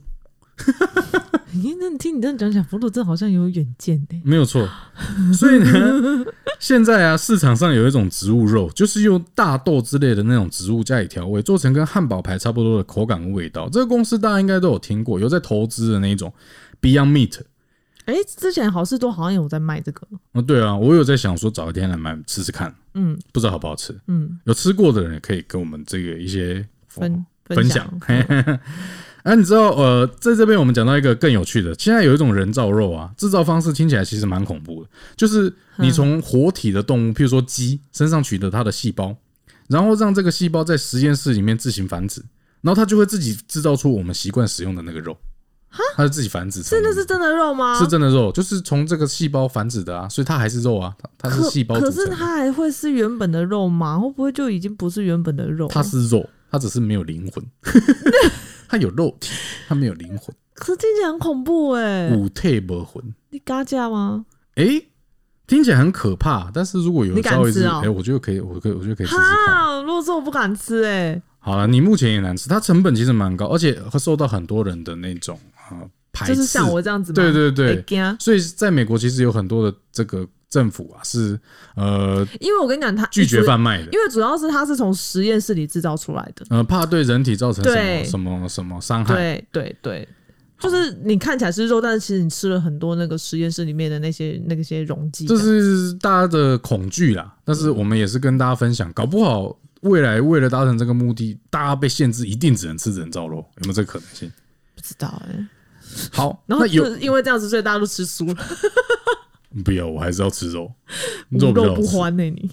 你那你听你这样讲讲，福禄真好像有远见呢。没有错。所以呢，现在啊，市场上有一种植物肉，就是用大豆之类的那种植物加以调味，做成跟汉堡排差不多的口感跟味道。这个公司大家应该都有听过，有在投资的那一种 Beyond Meat。哎、之前好事多好像有在卖这个，哦，对啊，我有在想说找一天来买吃吃看，嗯不知道好不好吃。嗯，有吃过的人也可以跟我们这个一些分分享享。。啊，你知道呃，在这边我们讲到一个更有趣的，现在有一种人造肉啊，制造方式听起来其实蛮恐怖的，就是你从活体的动物，譬如说鸡身上取得它的细胞，然后让这个细胞在实验室里面自行繁殖，然后它就会自己制造出我们习惯使用的那个肉。它是自己繁殖，真的是真的肉吗？是真的肉，就是从这个细胞繁殖的啊，所以它还是肉啊，它它是可细胞可。是它还会是原本的肉吗？会不会就已经不是原本的肉？它是肉，它只是没有灵魂，它有肉体，它没有灵魂，可是听起来很恐怖哎、五退不魂。你嘎架吗？诶，听起来很可怕，但是如果有稍微是，吃哦诶，我觉得可以，我可以，我觉得可以试试看。哈，如果说我不敢吃哎、好了，你目前也难吃，它成本其实蛮高，而且会受到很多人的那种啊、呃排斥。就是像我这样子？对对对所以在美国其实有很多的这个政府啊是呃因为我跟你讲，他拒绝贩卖的。因为主要是它是从实验室里制造出来的。呃，怕对人体造成什么什么什么伤害，对对对，就是你看起来是肉，但是其实你吃了很多那个实验室里面的那些那些溶剂。这是大家的恐惧啦。但是我们也是跟大家分享，搞不好未来为了达成这个目的，大家被限制一定只能吃人造肉，有没有这个可能性？不知道哎、好，然后有就是因为这样子，所以大家都吃素了，不要，我还是要吃肉，无肉不。欢呢、你。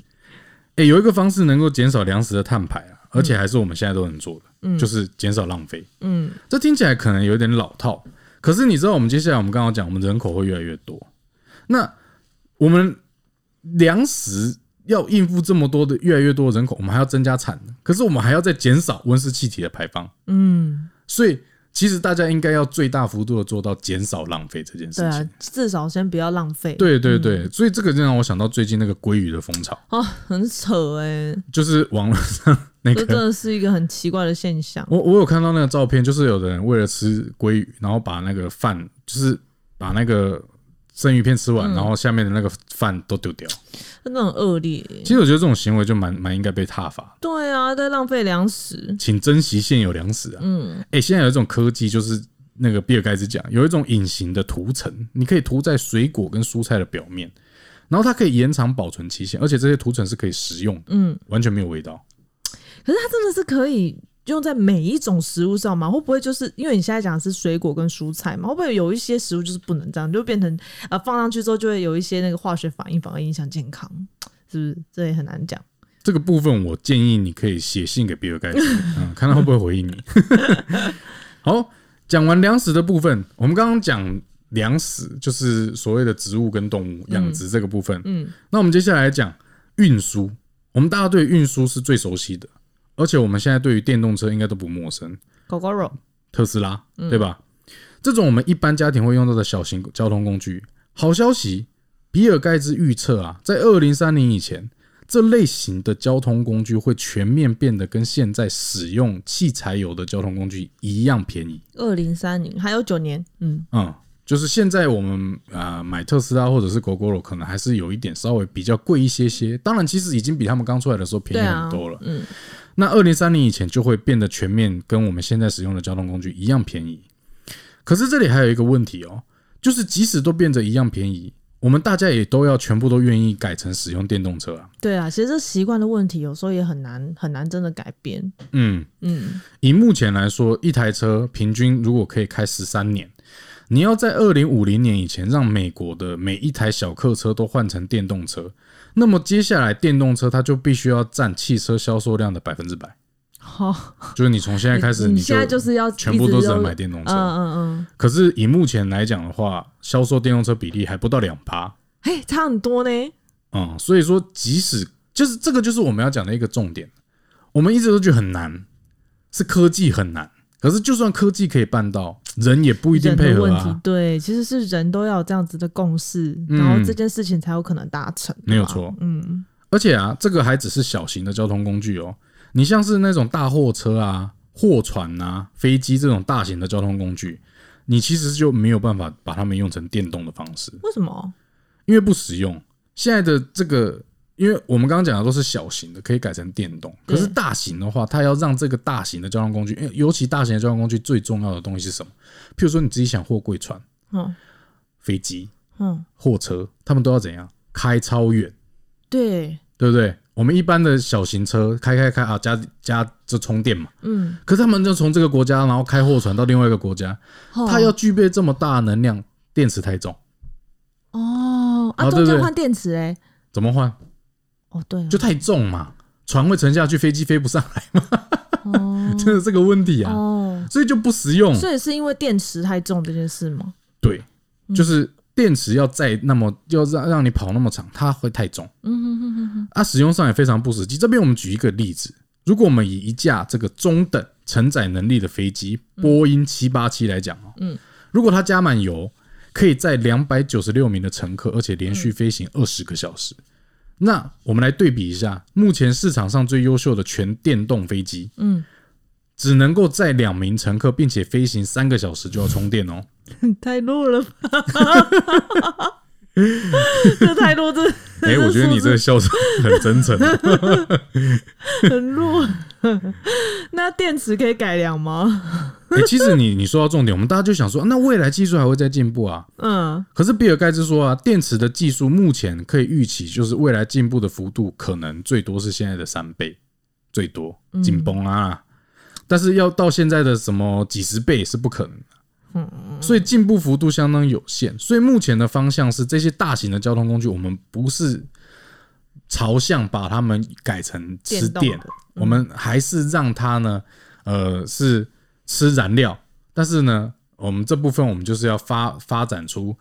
哎、有一个方式能够减少粮食的碳排啊，而且还是我们现在都能做的，就是减少浪费。嗯，这听起来可能有点老套，可是你知道，我们接下来我们刚刚讲，我们人口会越来越多，那我们粮食要应付这么多的越来越多的人口，我们还要增加产能，可是我们还要再减少温室气体的排放，嗯，所以其实大家应该要最大幅度的做到减少浪费这件事情对。啊，至少先不要浪费。对对对，所以这个就让我想到最近那个鲑鱼的风潮，啊，很扯哎、就是网络上那这真个。的是一个很奇怪的现象。我我有看到那个照片，就是有的人为了吃鲑鱼，然后把那个饭，就是把那个生鱼片吃完，嗯然后下面的那个饭都丢掉。真的很恶劣欸、其实我觉得这种行为就蛮蛮应该被踏伐，对啊，在浪费粮食。请珍惜现有粮食啊。嗯，哎、现在有一种科技，就是那个比尔盖茨讲，有一种隐形的涂层，你可以涂在水果跟蔬菜的表面，然后它可以延长保存期限，而且这些涂层是可以食用的，嗯，完全没有味道。可是它真的是可以用在每一种食物上吗？会不会就是因为你现在讲的是水果跟蔬菜嘛？会不会有一些食物就是不能这样，就变成呃放上去之后就会有一些那个化学反应，反而影响健康？是不是？这也很难讲。这个部分我建议你可以写信给比尔盖茨，嗯，看他会不会回应你。好，讲完粮食的部分，我们刚刚讲粮食就是所谓的植物跟动物养殖这个部分。嗯，那我们接下来讲运输，我们大家对运输是最熟悉的，而且我们现在对于电动车应该都不陌生，狗狗肉，特斯拉，对吧？这种我们一般家庭会用到的小型交通工具，好消息，比尔盖茨预测啊，在二零三零以前，这类型的交通工具会全面变得跟现在使用汽柴油的交通工具一样便宜。二零三零还有九年，嗯，嗯，就是现在我们啊、呃买特斯拉或者是 GoGo 可能还是有一点稍微比较贵一些些，当然其实已经比他们刚出来的时候便宜很多了。嗯，那二零三零以前就会变得全面跟我们现在使用的交通工具一样便宜。可是这里还有一个问题哦，就是即使都变得一样便宜，我们大家也都要全部都愿意改成使用电动车啊。对啊，其实这习惯的问题有时候也很难很难真的改变。嗯，嗯，以目前来说，一台车平均如果可以开十三年，你要在二零五零年以前让美国的每一台小客车都换成电动车，那么接下来电动车它就必须要占汽车销售量的百分之百。好，就是你从现在开始，你现在就是要全部都只能一直用买电动车。嗯嗯嗯，可是以目前来讲的话，销售电动车比例还不到两趴。嘿，差很多呢。嗯，所以说即使就是这个就是我们要讲的一个重点，我们一直都觉得很难，是科技很难。可是就算科技可以办到，人也不一定配合的问题啊。，对，其实是人都要有这样子的共识，嗯然后这件事情才有可能达成。没有错嗯，而且啊，这个还只是小型的交通工具哦。你像是那种大货车啊、货船啊、飞机这种大型的交通工具，你其实就没有办法把它们用成电动的方式。为什么？因为不实用。现在的这个，因为我们刚刚讲的都是小型的，可以改成电动。可是大型的话，它要让这个大型的交通工具，因为尤其大型的交通工具最重要的东西是什么？譬如说你自己想货柜船、嗯。飞机、嗯，货车，他们都要怎样？开超远，对，对不对？我们一般的小型车开开开啊，加加就充电嘛。嗯，可是他们就从这个国家，然后开货船到另外一个国家，哦。它要具备这么大能量，电池太重，哦啊，中间换电池哎，怎么换？哦对啊，就太重嘛，船会沉下去，飞机飞不上来，哦真的 这个问题啊，哦，所以就不实用。所以是因为电池太重这件事吗？对，就是电池要载那么要让让你跑那么长，它会太重。嗯哼哼哼哼，啊，使用上也非常不实际。这边我们举一个例子，如果我们以一架这个中等承载能力的飞机波音七八七来讲哦，嗯，如果它加满油，可以载两百九十六名的乘客，而且连续飞行二十个小时。那我们来对比一下，目前市场上最优秀的全电动飞机，嗯，只能够载两名乘客，并且飞行三个小时就要充电哦。太弱了吧？这太弱，这哎、我觉得你这个笑声很真诚。很弱。那电池可以改良吗？哎、其实你你说到重点，我们大家就想说，那未来技术还会再进步啊？嗯可是比尔盖茨说啊，电池的技术目前可以预期，就是未来进步的幅度可能最多是现在的三倍，最多紧绷啊。但是要到现在的什么几十倍是不可能的。所以进步幅度相当有限。所以目前的方向是，这些大型的交通工具，我们不是朝向把它们改成吃电的，我们还是让它呢，呃，是吃燃料。但是呢，我们这部分我们就是要发发展出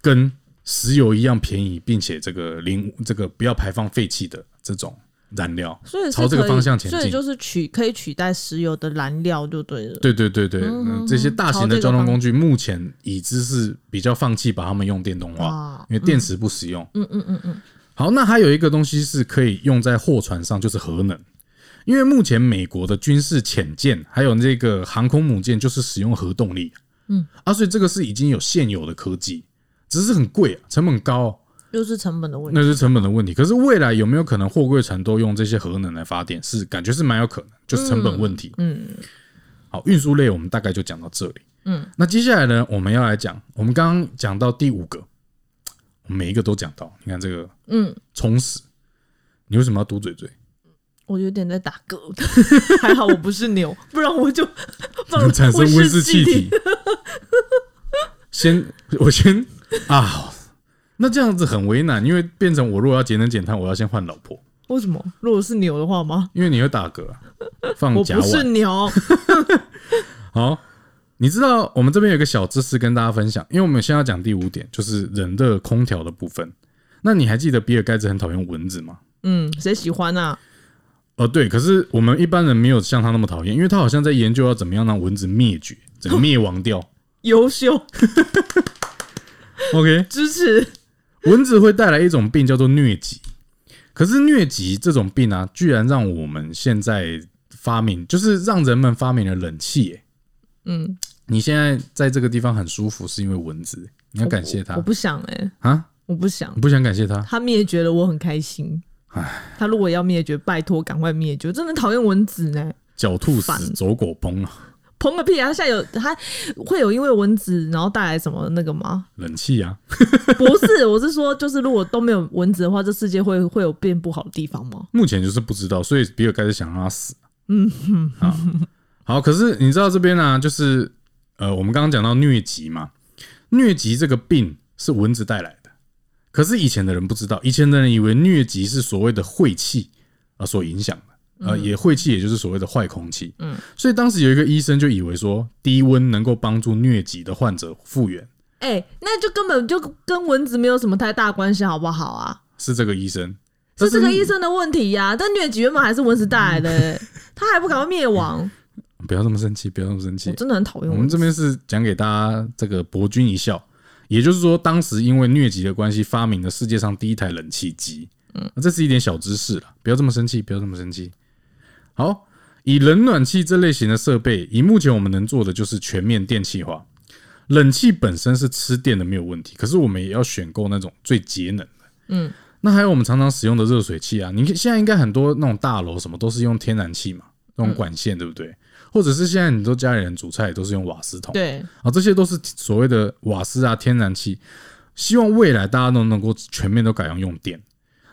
跟石油一样便宜，并且这个零这个不要排放废气的这种燃料。所以是朝这个方向前进所以就是取可以取代石油的燃料就对了。对对对对，嗯这些大型的交通工具目前已知是比较放弃把它们用电动化，哇，因为电池不实用。嗯嗯嗯嗯，好，那还有一个东西是可以用在货船上，就是核能。因为目前美国的军事潜舰还有那个航空母舰就是使用核动力，嗯啊，所以这个是已经有现有的科技，只是很贵、啊，成本高哦、又是成本的问题。那是成本的问题。可是未来有没有可能货柜船都用这些核能来发电？是感觉是蛮有可能，就是成本问题。嗯好，运输类我们大概就讲到这里。嗯，那接下来呢，我们要来讲，我们刚刚讲到第五个，每一个都讲到。你看这个嗯，充实，你为什么要嘟嘴嘴？我有点在打嗝，还好我不是牛，不然我就 不然产生温室气体体。先，我先啊，那这样子很为难，因为变成我如果要节能减碳，我要先换老婆，为什么？如果是牛的话吗？因为你会打嗝啊，放我不。是牛。好，你知道我们这边有一个小知识跟大家分享，因为我们现在要讲第五点，就是人的空调的部分。那你还记得比尔盖茨很讨厌蚊子吗？嗯，谁喜欢啊？哦，对，可是我们一般人没有像他那么讨厌，因为他好像在研究要怎么样让蚊子灭绝，整个灭亡掉。优秀，OK，支持。蚊子会带来一种病叫做疟疾，可是疟疾这种病啊，居然让我们现在发明，就是让人们发明了冷气、耶嗯，你现在在这个地方很舒服，是因为蚊子，你要感谢它我不想哎、啊！我不想你。不想感谢它？它灭绝了，我很开心。唉它如果要灭绝，拜托赶快灭绝！真的讨厌蚊子呢。狡兔死，走狗烹啊！砰个屁啊！现在有它会有因为蚊子然后带来什么那个吗？冷气啊，不是，我是说，就是如果都没有蚊子的话，这世界会 会有变不好的地方吗？目前就是不知道，所以比尔盖茨想让它死。嗯，好，好，可是你知道这边呢、就是呃，我们刚刚讲到疟疾嘛，疟疾这个病是蚊子带来的，可是以前的人不知道，以前的人以为疟疾是所谓的晦气啊所影响的。呃，也晦气，也就是所谓的坏空气。嗯，所以当时有一个医生就以为说，低温能够帮助疟疾的患者复原，哎、那就根本就跟蚊子没有什么太大关系，好不好啊？是这个医生。是这个医生的问题呀、但疟疾原本还是蚊子带来的、欸 他还不赶快灭亡，不要这么生气，不要这么生气我。真的很讨厌我们。这边是讲给大家这个博君一笑，也就是说，当时因为疟疾的关系，发明了世界上第一台冷气机。嗯，这是一点小知识了，不要这么生气，不要这么生气。好，以冷暖气这类型的设备，以目前我们能做的就是全面电气化。冷气本身是吃电的没有问题，可是我们也要选购那种最节能的。嗯，那还有我们常常使用的热水器啊，你看现在应该很多那种大楼什么都是用天然气嘛，那种管线对不对？或者是现在很多家里人煮菜也都是用瓦斯桶。对，啊，这些都是所谓的瓦斯啊、天然气。希望未来大家都能够全面都改用用电。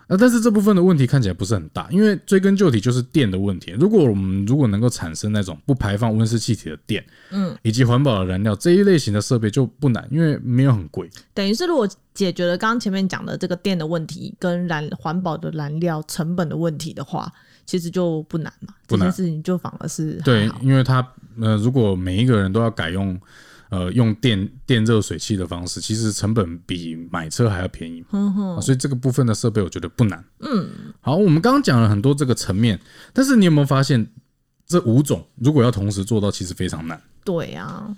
啊，但是这部分的问题看起来不是很大，因为追根究底就是电的问题。如果我们如果能够产生那种不排放温室气体的电，嗯，以及环保的燃料这一类型的设备就不难，因为没有很贵。等于是如果解决了刚刚前面讲的这个电的问题跟燃环保的燃料成本的问题的话，其实就不难嘛。不难这件事情就反而是对，因为它呃，如果每一个人都要改用呃用电电热水器的方式，其实成本比买车还要便宜所以这个部分的设备我觉得不难。嗯，好，我们刚刚讲了很多这个层面，但是你有没有发现，这五种如果要同时做到，其实非常难。对啊。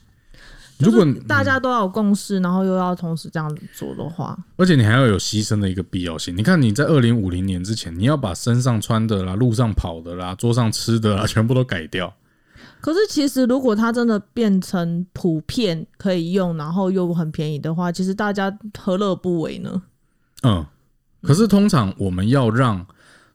如果大家都要有共识，然后又要同时这样子做的话，而且你还要有牺牲的一个必要性。你看你在二零五零年之前，你要把身上穿的啦、路上跑的啦、桌上吃的啦，全部都改掉。可是其实如果它真的变成普遍可以用，然后又很便宜的话，其实大家何乐不为呢？嗯，可是通常我们要让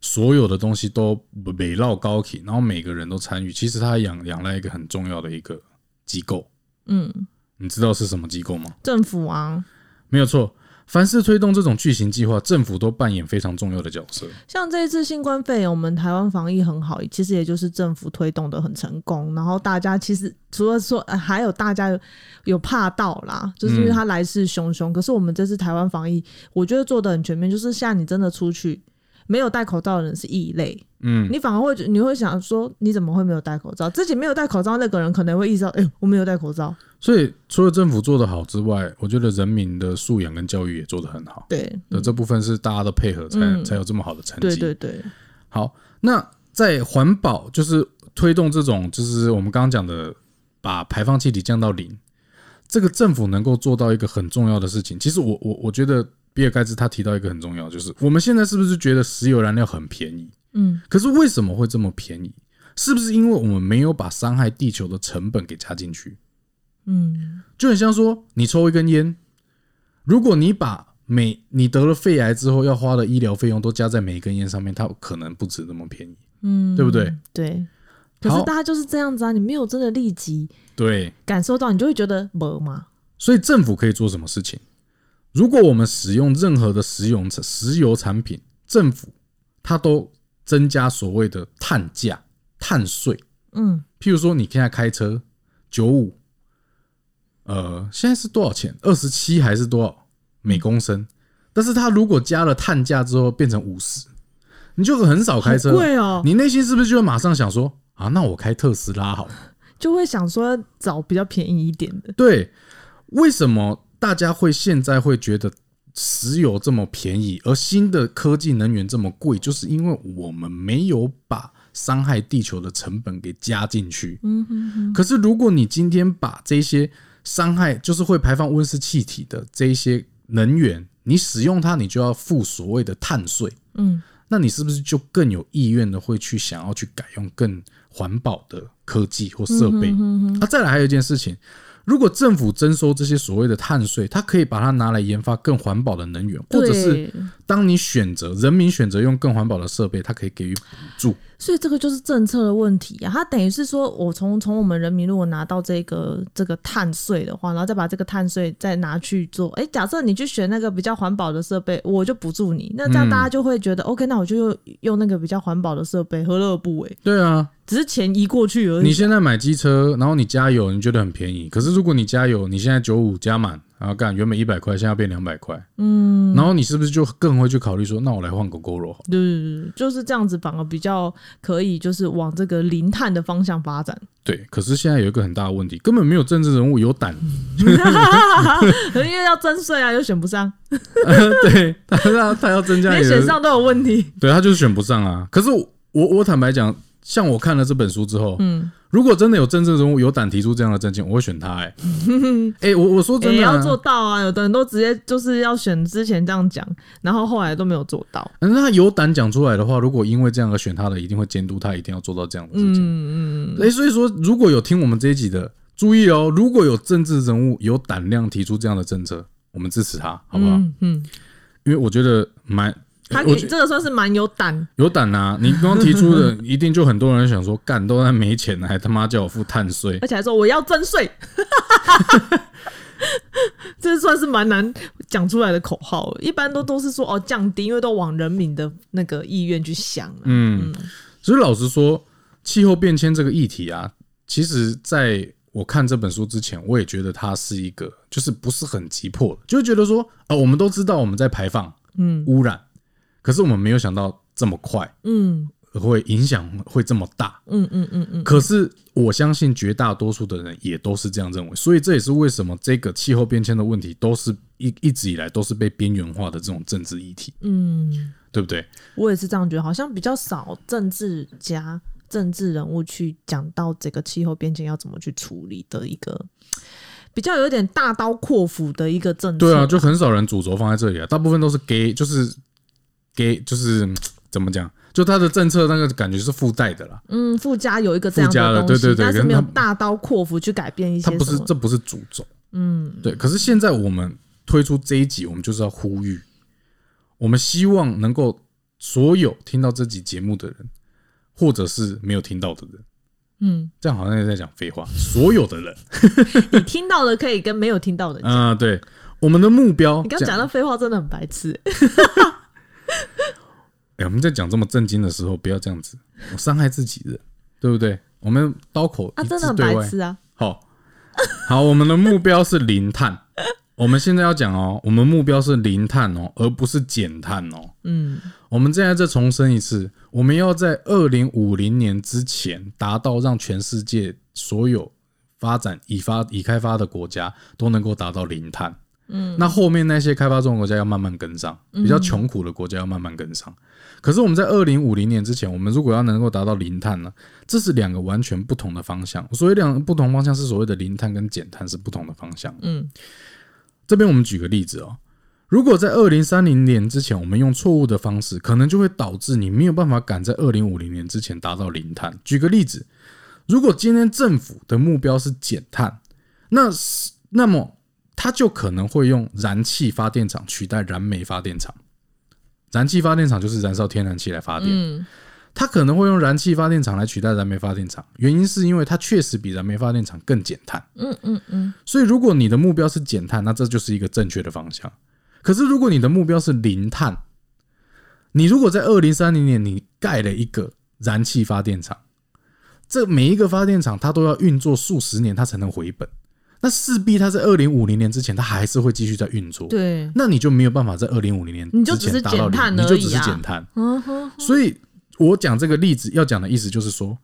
所有的东西都围绕高铁，然后每个人都参与，其实它仰仰赖一个很重要的一个机构。嗯，你知道是什么机构吗？政府啊，没有错，凡是推动这种巨型计划，政府都扮演非常重要的角色。像这一次新冠肺炎，我们台湾防疫很好，其实也就是政府推动的很成功。然后大家其实除了说，呃还有大家有有怕到啦，就是因为它来势汹汹。可是我们这次台湾防疫，我觉得做的很全面，就是像你真的出去没有戴口罩的人是异类，嗯，你反而会觉你会想说，你怎么会没有戴口罩？自己没有戴口罩那个人可能会意识到，哎、我没有戴口罩。所以除了政府做得好之外，我觉得人民的素养跟教育也做得很好。对，的这部分是大家的配合才、嗯才有这么好的成绩。对对对，好，那在环保就是推动这种，就是我们刚刚讲的，把排放气体降到零，这个政府能够做到一个很重要的事情。其实我我我觉得比尔盖茨他提到一个很重要，就是我们现在是不是觉得石油燃料很便宜？嗯，可是为什么会这么便宜？是不是因为我们没有把伤害地球的成本给加进去？嗯，就很像说，你抽一根烟，如果你把每你得了肺癌之后要花的医疗费用都加在每一根烟上面，它可能不止那么便宜，嗯，对不对？对。可是大家就是这样子啊，你没有真的立即对，感受到，你就会觉得没嘛。所以政府可以做什么事情？如果我们使用任何的石油石油产品，政府它都增加所谓的碳价、碳税。嗯，譬如说，你现在开车九五，呃，现在是多少钱？二十七还是多少每公升？但是它如果加了碳价之后变成五十，你就很少开车，贵哦，你内心是不是就会马上想说啊，那我开特斯拉好了？就会想说找比较便宜一点的。对，为什么大家会现在会觉得石油这么便宜，而新的科技能源这么贵？就是因为我们没有把伤害地球的成本给加进去。嗯哼哼，可是如果你今天把这些伤害，就是会排放温室气体的这些能源，你使用它，你就要付所谓的碳税。嗯，那你是不是就更有意愿的会去想要去改用更环保的科技或设备？那、再来还有一件事情，如果政府征收这些所谓的碳税，它可以把它拿来研发更环保的能源，或者是，当你选择人民选择用更环保的设备，它可以给予补助。所以这个就是政策的问题啊。它等于是说，我从从我们人民如果拿到这个这个碳税的话，然后再把这个碳税再拿去做，哎，假设你去选那个比较环保的设备，我就补助你，那这样嗯大家就会觉得、OK，那我就用用那个比较环保的设备，何乐而不为？对啊，只是钱移过去而已。你现在买机车，然后你加油，你觉得很便宜。可是如果你加油，你现在九五加满，然后干原本一百块，现在变两百块，嗯，然后你是不是就更会去考虑说，那我来换狗狗肉？对对对，就是这样子，反而比较可以，就是往这个零碳的方向发展。对，可是现在有一个很大的问题，根本没有政治人物有胆，因为要征税啊，又选不上，对他他他要增加连选上都有问题。对他就是选不上啊。可是我我我坦白讲，像我看了这本书之后，嗯，如果真的有政治人物有胆提出这样的政见，我会选他、欸。哎、我我说真的、也要啊，做到啊！有的人都直接就是要选之前这样讲，然后后来都没有做到。那他有胆讲出来的话，如果因为这样而选他的，一定会监督他，一定要做到这样的事情。嗯嗯哎、所以说，如果有听我们这一集的，注意哦，如果有政治人物有胆量提出这样的政策，我们支持他，好不好？嗯嗯，因为我觉得蛮，他这个算是蛮有胆。有胆啊、你刚刚提出的，一定就很多人想说，干都在没钱了，还他妈叫我付碳税。而且还说我要征税，这算是蛮难讲出来的口号，一般都都是说哦降低，因为都往人民的那个意愿去想啊。嗯，所以老实说，气候变迁这个议题啊，其实在我看这本书之前，我也觉得它是一个就是不是很急迫的，就觉得说啊、我们都知道我们在排放嗯污染，可是我们没有想到这么快嗯会影响会这么大。嗯嗯嗯嗯，可是我相信绝大多数的人也都是这样认为，所以这也是为什么这个气候变迁的问题都是一一直以来都是被边缘化的这种政治议题，嗯，对不对？我也是这样觉得，好像比较少政治家、政治人物去讲到这个气候变迁要怎么去处理的一个比较有点大刀阔斧的一个政策。对啊，就很少人主轴放在这里啊，大部分都是给就是给就是嗯怎么讲，就他的政策那个感觉是附带的啦，嗯，附加有一个这样的东西，了对对对但是没有大刀阔斧去改变一些他不是这不是诅咒，嗯对。可是现在我们推出这一集，我们就是要呼吁，我们希望能够所有听到这集节目的人，或者是没有听到的人。嗯，这样好像也在讲废话。所有的人，你听到的可以跟没有听到的讲。嗯、对，我们的目标，你刚讲到废话真的很白痴、欸，哎、我们在讲这么震惊的时候，不要这样子，我伤害自己人，对不对？我们刀口啊，一真的很。白痴啊！好，好，我们的目标是零碳。我们现在要讲哦，我们目标是零碳哦，而不是减碳哦。嗯我们现在再重申一次，我们要在二零五零年之前达到让全世界所有发展已发已开发的国家都能够达到零碳。嗯，那后面那些开发中的国家要慢慢跟上，比较穷苦的国家要慢慢跟上。可是我们在二零五零年之前，我们如果要能够达到零碳呢，这是两个完全不同的方向。所以两个不同方向，是所谓的零碳跟减碳是不同的方向。嗯这边我们举个例子哦，如果在二零三零年之前，我们用错误的方式，可能就会导致你没有办法赶在二零五零年之前达到零碳。举个例子，如果今天政府的目标是减碳，那是那么它就可能会用燃气发电厂取代燃煤发电厂。燃气发电厂就是燃烧天然气来发电，嗯它可能会用燃气发电厂来取代燃煤发电厂，原因是因为它确实比燃煤发电厂更减碳。嗯嗯嗯，所以，如果你的目标是减碳，那这就是一个正确的方向。可是，如果你的目标是零碳，你如果在二零三零年你盖了一个燃气发电厂，这每一个发电厂它都要运作数十年，它才能回本。那势必它在二零五零年之前，它还是会继续在运作。对，那你就没有办法在二零五零年你就只是之前达到零，减碳你就只是而已啊减碳。嗯哼，所以我讲这个例子要讲的意思就是说，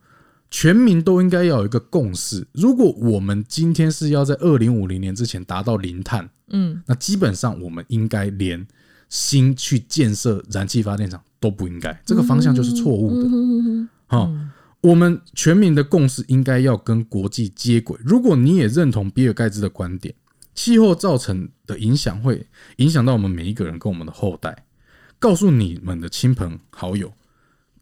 全民都应该要有一个共识。如果我们今天是要在二零五零年之前达到零碳，嗯那基本上我们应该连新去建设燃气发电厂都不应该，这个方向就是错误的。嗯哼哼哈、我们全民的共识应该要跟国际接轨。如果你也认同比尔盖茨的观点，气候造成的影响会影响到我们每一个人跟我们的后代，告诉你们的亲朋好友，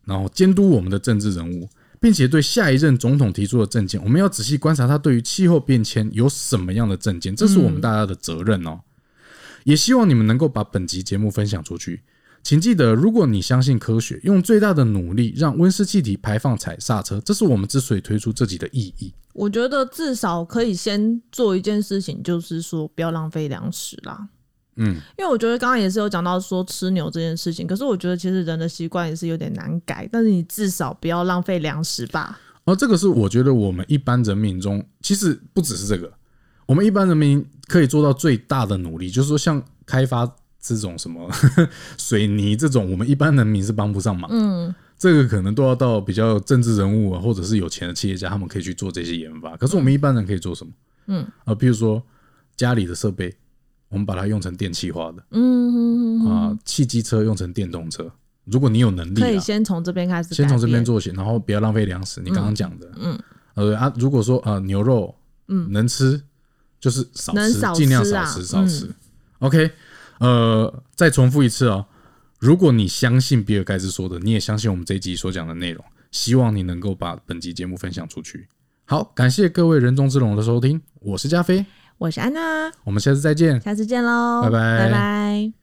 然后监督我们的政治人物，并且对下一任总统提出的政见，我们要仔细观察他对于气候变迁有什么样的政见，这是我们大家的责任哦。也希望你们能够把本集节目分享出去。请记得，如果你相信科学，用最大的努力让温室气体排放踩刹车，这是我们之所以推出这集的意义。我觉得至少可以先做一件事情，就是说不要浪费粮食啦。嗯，因为我觉得刚刚也是有讲到说吃牛这件事情，可是我觉得其实人的习惯也是有点难改，但是你至少不要浪费粮食吧。而这个是我觉得我们一般人民中，其实不只是这个，我们一般人民可以做到最大的努力，就是说像开发这种什么 水泥这种，我们一般人民是帮不上忙。嗯这个可能都要到比较政治人物啊，或者是有钱的企业家，他们可以去做这些研发。可是我们一般人可以做什么？嗯啊，比如说家里的设备，我们把它用成电气化的嗯，啊，汽机车用成电动车。如果你有能力可以啊，先从这边开始，先从这边。做起，然后不要浪费粮食。你刚刚讲的，嗯呃啊，如果说啊牛肉嗯，能吃，就是少吃，尽量少吃，少吃。OK，呃，再重复一次哦。如果你相信比尔盖茨说的，你也相信我们这一集所讲的内容，希望你能够把本集节目分享出去。好，感谢各位人中之龙的收听，我是加菲，我是安娜，我们下次再见。下次见喽，拜拜拜拜。